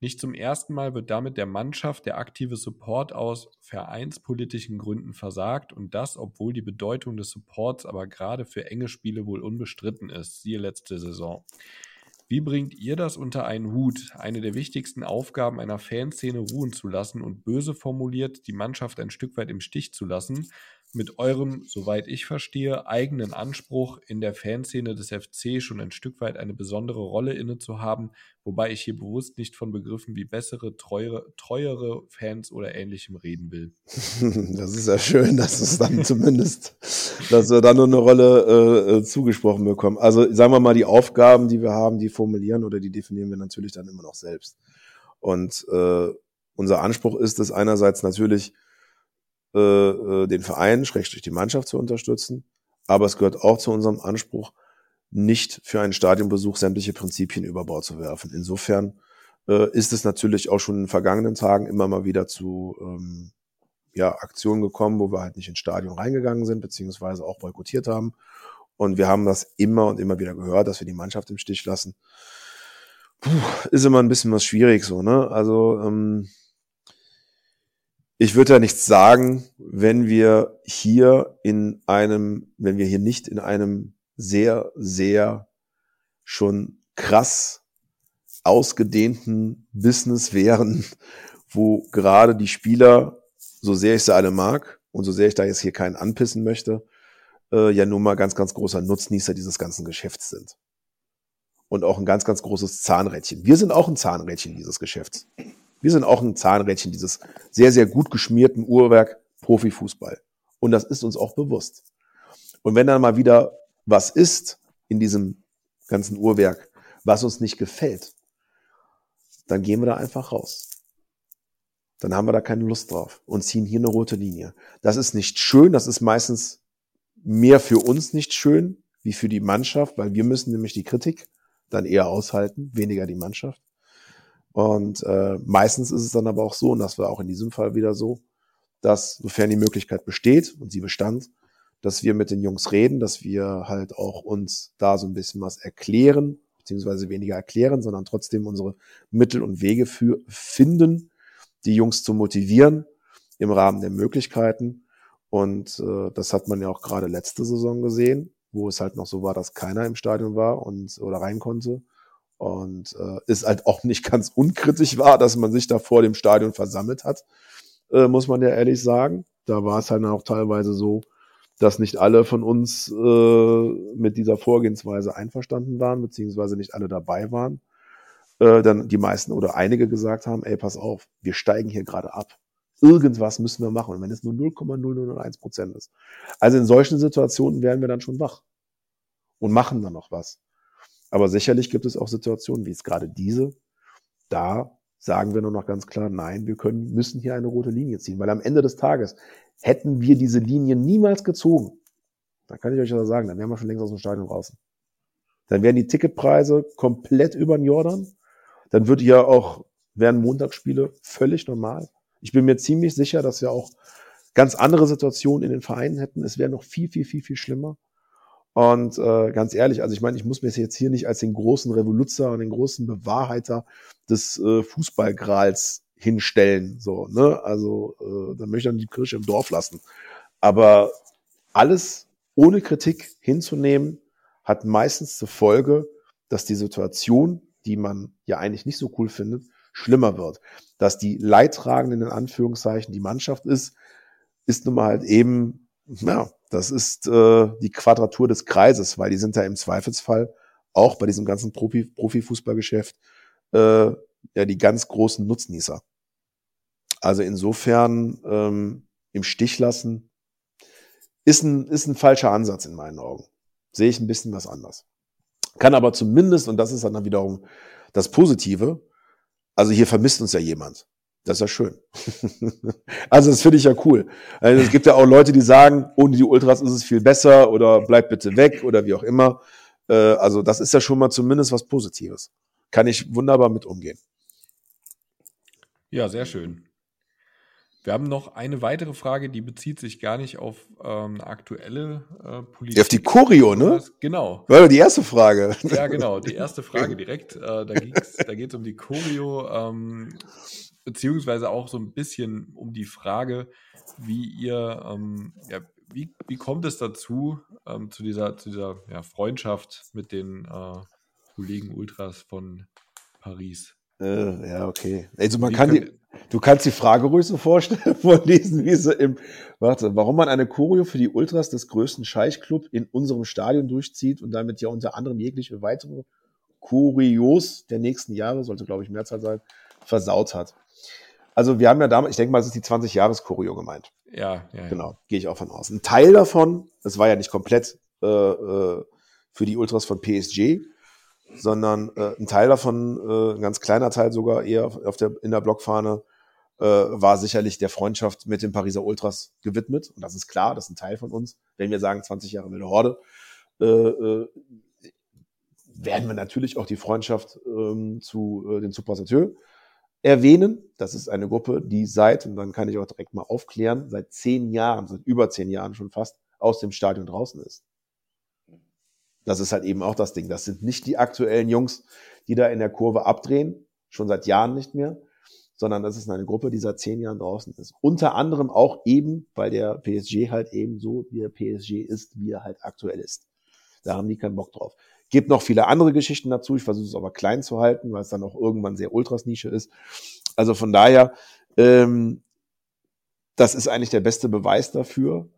Nicht zum ersten Mal wird damit der Mannschaft der aktive Support aus vereinspolitischen Gründen versagt und das, obwohl die Bedeutung des Supports aber gerade für enge Spiele wohl unbestritten ist, siehe letzte Saison. Wie bringt ihr das unter einen Hut, eine der wichtigsten Aufgaben einer Fanszene ruhen zu lassen und böse formuliert, die Mannschaft ein Stück weit im Stich zu lassen, mit eurem, soweit ich verstehe, eigenen Anspruch in der Fanszene des FC schon ein Stück weit eine besondere Rolle inne zu haben, wobei ich hier bewusst nicht von Begriffen wie bessere, treuere, treuere Fans oder ähnlichem reden will. *laughs* Das ist ja schön, dass es dann *laughs* zumindest, dass wir da nur eine Rolle äh, äh, zugesprochen bekommen. Also sagen wir mal, die Aufgaben, die wir haben, die formulieren oder die definieren wir natürlich dann immer noch selbst. Und äh, unser Anspruch ist es einerseits natürlich, äh, äh, den Verein, schrägstrich die Mannschaft zu unterstützen, aber es gehört auch zu unserem Anspruch, nicht für einen Stadionbesuch sämtliche Prinzipien über Bord zu werfen. Insofern äh, ist es natürlich auch schon in den vergangenen Tagen immer mal wieder zu ähm, ja, Aktionen gekommen, wo wir halt nicht ins Stadion reingegangen sind, beziehungsweise auch boykottiert haben. Und wir haben das immer und immer wieder gehört, dass wir die Mannschaft im Stich lassen. Puh, ist immer ein bisschen was schwierig so, ne? Also ähm, ich würde ja nichts sagen, wenn wir hier in einem, wenn wir hier nicht in einem sehr, sehr schon krass ausgedehnten Business wären, *laughs* wo gerade die Spieler, so sehr ich sie alle mag und so sehr ich da jetzt hier keinen anpissen möchte, äh, ja nun mal ganz, ganz großer Nutznießer dieses ganzen Geschäfts sind. Und auch ein ganz, ganz großes Zahnrädchen. Wir sind auch ein Zahnrädchen dieses Geschäfts. Wir sind auch ein Zahnrädchen dieses sehr, sehr gut geschmierten Uhrwerk Profifußball. Und das ist uns auch bewusst. Und wenn dann mal wieder was ist in diesem ganzen Uhrwerk, was uns nicht gefällt, dann gehen wir da einfach raus. Dann haben wir da keine Lust drauf und ziehen hier eine rote Linie. Das ist nicht schön, das ist meistens mehr für uns nicht schön wie für die Mannschaft, weil wir müssen nämlich die Kritik dann eher aushalten, weniger die Mannschaft. Und äh, meistens ist es dann aber auch so, und das war auch in diesem Fall wieder so, dass sofern die Möglichkeit besteht und sie bestand, dass wir mit den Jungs reden, dass wir halt auch uns da so ein bisschen was erklären, beziehungsweise weniger erklären, sondern trotzdem unsere Mittel und Wege für finden, die Jungs zu motivieren im Rahmen der Möglichkeiten. Und äh, das hat man ja auch gerade letzte Saison gesehen, wo es halt noch so war, dass keiner im Stadion war und oder rein konnte. Und äh, ist halt auch nicht *laughs* ganz unkritisch war, dass man sich da vor dem Stadion versammelt hat, äh, muss man ja ehrlich sagen. Da war es halt auch teilweise so, dass nicht alle von uns äh, mit dieser Vorgehensweise einverstanden waren, beziehungsweise nicht alle dabei waren. Äh, dann die meisten oder einige gesagt haben, ey, pass auf, wir steigen hier gerade ab. Irgendwas müssen wir machen. Wenn es nur 0,0001 Prozent ist. Also in solchen Situationen werden wir dann schon wach und machen dann noch was. Aber sicherlich gibt es auch Situationen, wie es gerade diese, da sagen wir nur noch ganz klar, nein, wir können, müssen hier eine rote Linie ziehen, weil am Ende des Tages hätten wir diese Linie niemals gezogen. Da kann ich euch ja sagen, dann wären wir schon längst aus dem Stadion draußen. Dann wären die Ticketpreise komplett über den Jordan. Dann würde ja auch, wären Montagsspiele völlig normal. Ich bin mir ziemlich sicher, dass wir auch ganz andere Situationen in den Vereinen hätten. Es wäre noch viel, viel, viel, viel schlimmer. Und äh, ganz ehrlich, also ich meine, ich muss mir jetzt hier nicht als den großen Revoluzer und den großen Bewahrheiter des äh, Fußballgrals hinstellen. So, ne? Also äh, dann möchte ich dann die Kirche im Dorf lassen. Aber alles ohne Kritik hinzunehmen, hat meistens zur Folge, dass die Situation, die man ja eigentlich nicht so cool findet, schlimmer wird. Dass die Leidtragenden in Anführungszeichen die Mannschaft ist, ist nun mal halt eben, ja, das ist äh, die Quadratur des Kreises, weil die sind ja im Zweifelsfall auch bei diesem ganzen Profi, Profifußballgeschäft äh, ja die ganz großen Nutznießer. Also insofern ähm, im Stich lassen ist ein, ist ein falscher Ansatz in meinen Augen. Sehe ich ein bisschen was anders. Kann aber zumindest, und das ist dann wiederum das Positive, also hier vermisst uns ja jemand. Das ist ja schön. *laughs* also das finde ich ja cool. Also es gibt ja auch Leute, die sagen, ohne die Ultras ist es viel besser oder bleib bitte weg oder wie auch immer. Äh, also das ist ja schon mal zumindest was Positives. Kann ich wunderbar mit umgehen. Ja, sehr schön. Wir haben noch eine weitere Frage, die bezieht sich gar nicht auf ähm, aktuelle äh, Politik. Auf die Choreo, ne? Genau. War die erste Frage. Ja, genau, die erste Frage direkt. Äh, da da geht es um die Choreo, ähm, beziehungsweise auch so ein bisschen um die Frage, wie ihr, ähm, ja, wie, wie kommt es dazu, ähm, zu dieser, zu dieser ja, Freundschaft mit den äh, Kollegen Ultras von Paris? Äh, ja, okay. Also man kann die, du kannst die Frage ruhig so vorstellen, *laughs* vorlesen, wie sie im, warte, warum man eine Choreo für die Ultras des größten Scheichclub in unserem Stadion durchzieht und damit ja unter anderem jegliche weitere Choreos der nächsten Jahre, sollte glaube ich Mehrzahl sein, versaut hat. Also wir haben ja damals, ich denke mal, es ist die 20 Jahres Choreo gemeint. Ja, ja. Genau, gehe ich auch von aus. Ein Teil davon, das war ja nicht komplett äh, äh, für die Ultras von PSG, sondern äh, ein Teil davon, äh, ein ganz kleiner Teil sogar eher auf, der, in der Blockfahne, äh, war sicherlich der Freundschaft mit den Pariser Ultras gewidmet. Und das ist klar, das ist ein Teil von uns. Wenn wir sagen 20 Jahre wilde Horde, äh, äh, werden wir natürlich auch die Freundschaft ähm, zu äh, den Supersateur erwähnen. Das ist eine Gruppe, die seit, und dann kann ich auch direkt mal aufklären, seit zehn Jahren, seit über zehn Jahren schon fast, aus dem Stadion draußen ist. Das ist halt eben auch das Ding. Das sind nicht die aktuellen Jungs, die da in der Kurve abdrehen, schon seit Jahren nicht mehr, sondern das ist eine Gruppe, die seit zehn Jahren draußen ist. Unter anderem auch eben, weil der PSG halt eben so, wie der PSG ist, wie er halt aktuell ist. Da haben die keinen Bock drauf. Gibt noch viele andere Geschichten dazu. Ich versuche es aber klein zu halten, weil es dann auch irgendwann sehr Ultras-Nische ist. Also von daher, ähm, das ist eigentlich der beste Beweis dafür,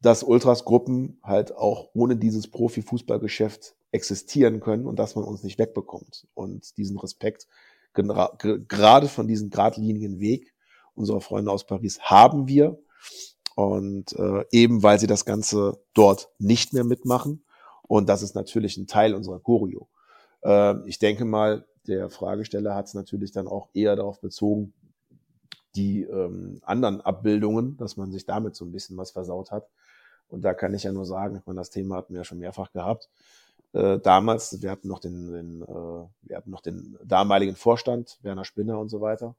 dass Ultras-Gruppen halt auch ohne dieses Profifußballgeschäft existieren können und dass man uns nicht wegbekommt. Und diesen Respekt gerade von diesem geradlinigen Weg unserer Freunde aus Paris haben wir. Und äh, eben weil sie das Ganze dort nicht mehr mitmachen. Und das ist natürlich ein Teil unserer Choreo. Äh, ich denke mal, der Fragesteller hat es natürlich dann auch eher darauf bezogen, die ähm, anderen Abbildungen, dass man sich damit so ein bisschen was versaut hat. Und da kann ich ja nur sagen, ich meine, das Thema hatten wir ja schon mehrfach gehabt. Äh, damals, wir hatten noch den, den äh, wir hatten noch den damaligen Vorstand, Werner Spinner und so weiter.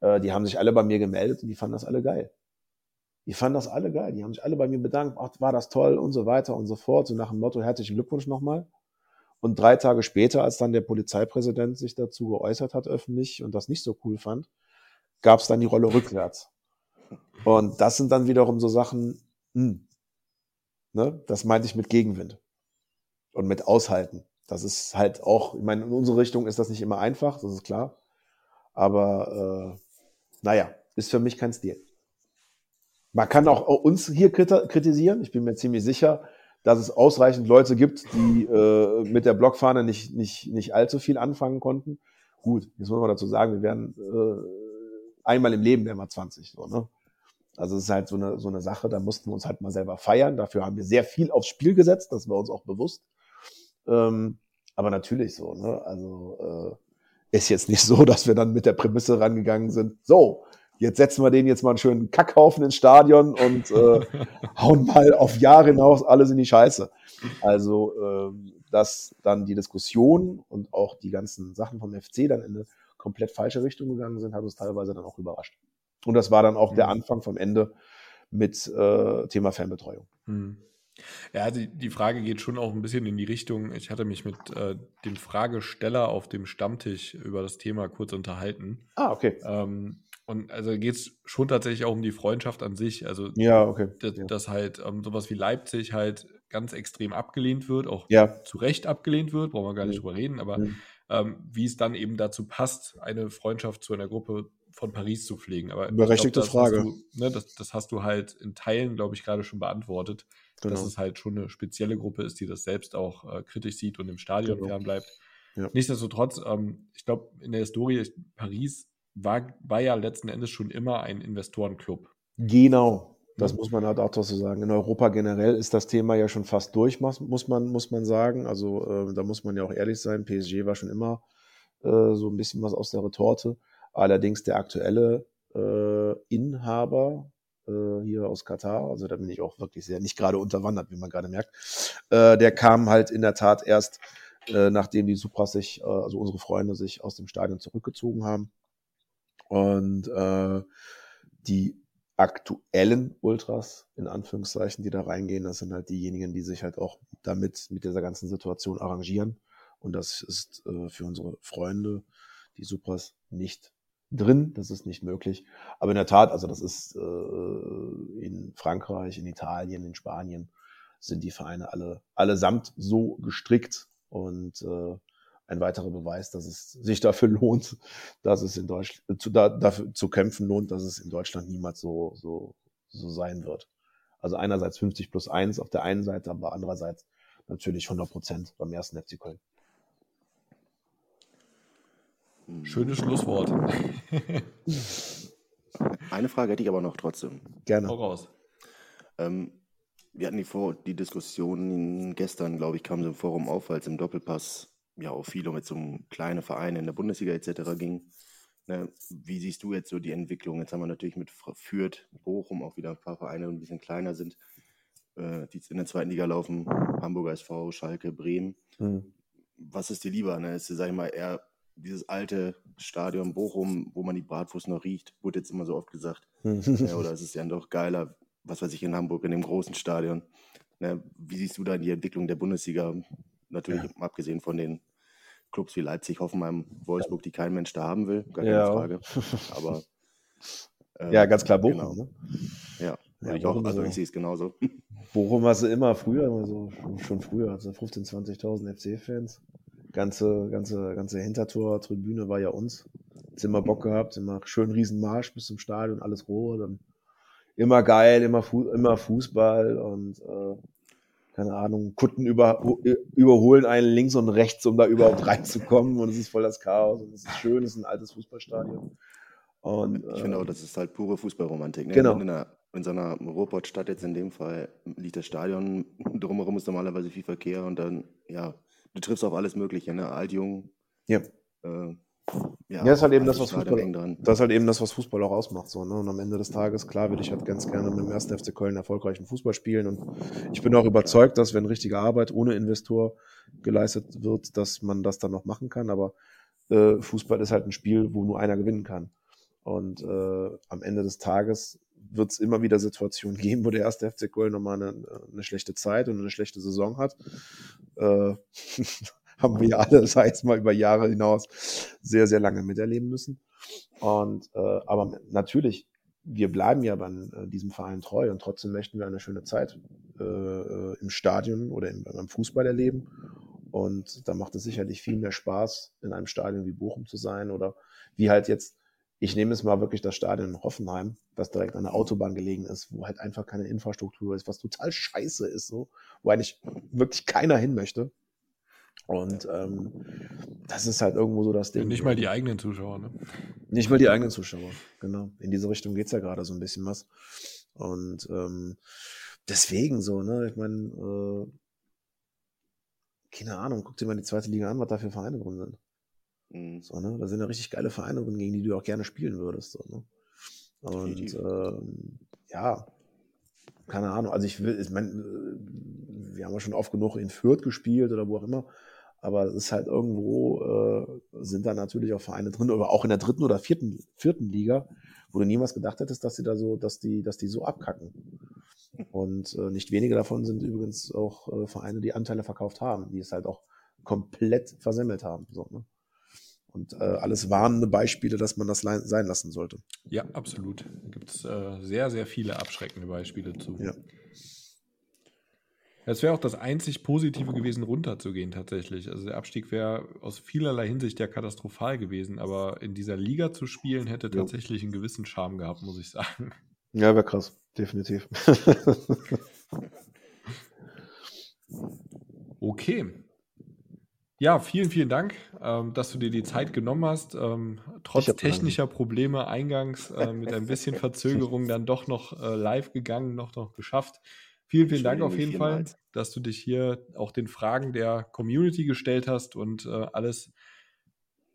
Äh, die haben sich alle bei mir gemeldet und die fanden das alle geil. Die fanden das alle geil. Die haben sich alle bei mir bedankt, ach, war das toll und so weiter und so fort. So nach dem Motto, herzlichen Glückwunsch nochmal. Und drei Tage später, als dann der Polizeipräsident sich dazu geäußert hat öffentlich und das nicht so cool fand, gab es dann die Rolle rückwärts. Und das sind dann wiederum so Sachen, hm, Ne? Das meinte ich mit Gegenwind und mit Aushalten. Das ist halt auch, ich meine, in unsere Richtung ist das nicht immer einfach, das ist klar. Aber äh, naja, ist für mich kein Stil. Man kann auch uns hier kritisieren. Ich bin mir ziemlich sicher, dass es ausreichend Leute gibt, die äh, mit der Blockfahne nicht, nicht, nicht allzu viel anfangen konnten. Gut, jetzt muss man dazu sagen, wir werden äh, einmal im Leben werden wir 20. So, ne? Also es ist halt so eine, so eine Sache, da mussten wir uns halt mal selber feiern. Dafür haben wir sehr viel aufs Spiel gesetzt, das war uns auch bewusst. Ähm, aber natürlich so, ne? Also äh, ist jetzt nicht so, *laughs* dass wir dann mit der Prämisse rangegangen sind, so, jetzt setzen wir den jetzt mal einen schönen Kackhaufen ins Stadion und äh, *laughs* hauen mal auf Jahre hinaus alles in die Scheiße. Also, ähm, dass dann die Diskussion und auch die ganzen Sachen vom FC dann in eine komplett falsche Richtung gegangen sind, hat uns teilweise dann auch überrascht. Und das war dann auch mhm. der Anfang vom Ende mit äh, Thema Fernbetreuung. Mhm. Ja, die, die Frage geht schon auch ein bisschen in die Richtung. Ich hatte mich mit äh, dem Fragesteller auf dem Stammtisch über das Thema kurz unterhalten. Ah, okay. Ähm, und also geht es schon tatsächlich auch um die Freundschaft an sich. Also, ja, okay. Dass, ja. dass halt ähm, sowas wie Leipzig halt ganz extrem abgelehnt wird, auch ja. zu Recht abgelehnt wird, brauchen wir gar nicht mhm. drüber reden, aber mhm. ähm, wie es dann eben dazu passt, eine Freundschaft zu einer Gruppe von Paris zu pflegen. Aber Berechtigte glaub, Frage. Du, ne, das, das, hast du halt in Teilen, glaube ich, gerade schon beantwortet, genau. dass es halt schon eine spezielle Gruppe ist, die das selbst auch äh, kritisch sieht und im Stadion genau. fernbleibt. Ja. Nichtsdestotrotz, ähm, ich glaube, in der Historie Paris war, war ja letzten Endes schon immer ein Investorenclub. Genau. Das muss man halt auch so sagen. In Europa generell ist das Thema ja schon fast durch, muss man, muss man sagen. Also äh, da muss man ja auch ehrlich sein. PSG war schon immer äh, so ein bisschen was aus der Retorte. Allerdings der aktuelle äh, Inhaber äh, hier aus Katar, also da bin ich auch wirklich sehr nicht gerade unterwandert, wie man gerade merkt, äh, der kam halt in der Tat erst, äh, nachdem die Supras sich, äh, also unsere Freunde sich aus dem Stadion zurückgezogen haben. Und äh, die aktuellen Ultras, in Anführungszeichen, die da reingehen, das sind halt diejenigen, die sich halt auch damit, mit dieser ganzen Situation arrangieren. Und das ist äh, für unsere Freunde, die Supras, nicht drin, das ist nicht möglich. Aber in der Tat, also das ist äh, in Frankreich, in Italien, in Spanien sind die Vereine alle allesamt so gestrickt und äh, ein weiterer Beweis, dass es sich dafür *laughs* lohnt, dass es in Deutschland zu, da, dafür zu kämpfen lohnt, dass es in Deutschland niemals so so so sein wird. Also einerseits 50 plus 1 auf der einen Seite, aber andererseits natürlich 100 Prozent beim ersten FC Köln. Schönes Schlusswort. *laughs* Eine Frage hätte ich aber noch trotzdem. Gerne. Hau raus. Ähm, wir hatten die, Vor die Diskussion gestern, glaube ich, kam sie im Forum auf, als im Doppelpass ja auch viel um jetzt um kleine Vereine in der Bundesliga etc. ging. Ne, wie siehst du jetzt so die Entwicklung? Jetzt haben wir natürlich mit Fürth, Bochum auch wieder ein paar Vereine, die ein bisschen kleiner sind, äh, die in der zweiten Liga laufen. Hamburger SV, Schalke, Bremen. Mhm. Was ist dir lieber? Ne? Ist, sag ich mal, eher dieses alte Stadion Bochum, wo man die Bratwurst noch riecht, wurde jetzt immer so oft gesagt. *laughs* ja, oder ist es ja doch geiler, was weiß ich, in Hamburg, in dem großen Stadion. Ne? Wie siehst du da die Entwicklung der Bundesliga? Natürlich ja. abgesehen von den Clubs wie Leipzig, Hoffenheim, Wolfsburg, die kein Mensch da haben will, gar keine ja. Frage. *laughs* Aber äh, ja, ganz klar Bochum. Genau. Ne? Ja, ja ich auch, also ich sehe es genauso. Bochum war sie immer früher, also schon früher, also 15.000, 20.000 FC-Fans. Ganze, ganze, ganze Hintertor-Tribüne war ja uns. Jetzt immer Bock gehabt, immer schön Riesenmarsch bis zum Stadion, alles roh, dann immer geil, immer, Fu immer Fußball und äh, keine Ahnung, Kutten über, überholen einen links und rechts, um da überhaupt reinzukommen. Und es ist voll das Chaos und es ist schön, es ist ein altes Fußballstadion. Und, ich äh, finde auch, das ist halt pure Fußballromantik. Ne? Genau. In, einer, in so einer Ruhrpottstadt jetzt in dem Fall liegt das Stadion, drumherum ist normalerweise viel Verkehr und dann, ja, du triffst auf alles Mögliche, ne? Alt, jung. Ja. Äh, ja, ja, das ist halt eben das, was Fußball, das ist halt eben das, was Fußball auch ausmacht. So, ne? Und am Ende des Tages, klar, würde ich halt ganz gerne mit dem 1. FC Köln erfolgreichen Fußball spielen. Und ich bin auch überzeugt, dass wenn richtige Arbeit ohne Investor geleistet wird, dass man das dann noch machen kann. Aber äh, Fußball ist halt ein Spiel, wo nur einer gewinnen kann. Und äh, am Ende des Tages wird es immer wieder Situationen *laughs* geben, wo der erste FC Köln nochmal eine, eine schlechte Zeit und eine schlechte Saison hat. Äh, *laughs* haben wir ja alle, sei es mal über Jahre hinaus, sehr, sehr lange miterleben müssen. Und äh, aber natürlich, wir bleiben ja bei äh, diesem Verein treu und trotzdem möchten wir eine schöne Zeit äh, äh, im Stadion oder im, beim Fußball erleben. Und da macht es sicherlich viel mehr Spaß, in einem Stadion wie Bochum zu sein oder wie halt jetzt, ich nehme es mal wirklich das Stadion in Hoffenheim, das direkt an der Autobahn gelegen ist, wo halt einfach keine Infrastruktur ist, was total scheiße ist, so, wo eigentlich wirklich keiner hin möchte. Und ähm, das ist halt irgendwo so das Ding. Ja, nicht mal die eigenen Zuschauer, ne? Nicht mal die eigenen Zuschauer, genau. In diese Richtung geht's ja gerade so ein bisschen was. Und ähm, deswegen so, ne? Ich meine, äh, keine Ahnung, guck dir mal die zweite Liga an, was da für Vereine drin sind. Mhm. So, ne? Da sind ja richtig geile Vereine drin, gegen die du auch gerne spielen würdest. So, ne? Und ähm, ja, keine Ahnung. Also ich will, ich meine, wir haben ja schon oft genug in Fürth gespielt oder wo auch immer. Aber es ist halt irgendwo, äh, sind da natürlich auch Vereine drin, oder auch in der dritten oder vierten, vierten Liga, wo du niemals gedacht hättest, dass sie da so, dass die, dass die so abkacken. Und äh, nicht wenige davon sind übrigens auch äh, Vereine, die Anteile verkauft haben, die es halt auch komplett versemmelt haben. So, ne? Und äh, alles warnende Beispiele, dass man das sein lassen sollte. Ja, absolut. Da gibt es äh, sehr, sehr viele abschreckende Beispiele zu. Ja. Es wäre auch das einzig Positive gewesen, runterzugehen tatsächlich. Also der Abstieg wäre aus vielerlei Hinsicht ja katastrophal gewesen, aber in dieser Liga zu spielen hätte tatsächlich einen gewissen Charme gehabt, muss ich sagen. Ja, wäre krass, definitiv. okay. Ja, vielen, vielen Dank, ähm, dass du dir die Zeit genommen hast. Ähm, trotz technischer Probleme eingangs äh, mit ein bisschen *laughs* Verzögerung dann doch noch äh, live gegangen, noch, noch geschafft. Vielen, vielen Dank auf jeden Fall, dass du dich hier auch den Fragen der Community gestellt hast und äh, alles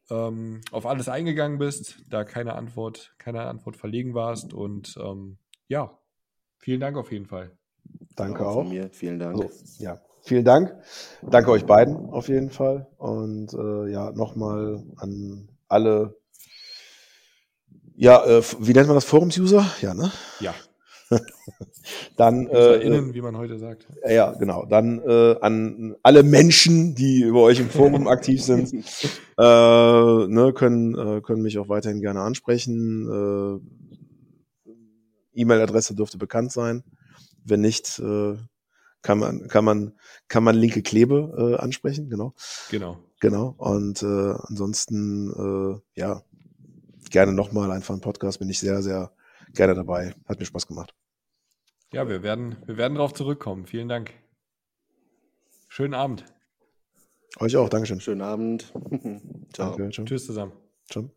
ähm, auf alles eingegangen bist, da keine Antwort, keine Antwort verlegen warst. Und ähm, ja, vielen Dank auf jeden Fall. Danke auch. Von mir. Vielen Dank. Also, ja, vielen Dank. Danke euch beiden auf jeden Fall. Und äh, ja, nochmal an alle. Ja, äh, wie nennt man das? Forums-User? Ja, ne? Ja. *laughs* dann äh, innen, wie man heute sagt. Ja, genau. Dann äh, an alle Menschen, die über euch im Forum *laughs* aktiv sind, äh, ne, können äh, können mich auch weiterhin gerne ansprechen. Äh, E-Mail-Adresse dürfte bekannt sein. Wenn nicht, äh, kann man kann man kann man linke Klebe äh, ansprechen. Genau. Genau. Genau. Und äh, ansonsten äh, ja gerne nochmal einfach einen Podcast. Bin ich sehr sehr gerne dabei. Hat mir Spaß gemacht. Ja, wir werden, wir werden darauf zurückkommen. Vielen Dank. Schönen Abend. Euch auch, Dankeschön. Schönen Abend. *laughs* ciao. Danke, ciao. Tschüss zusammen. Ciao.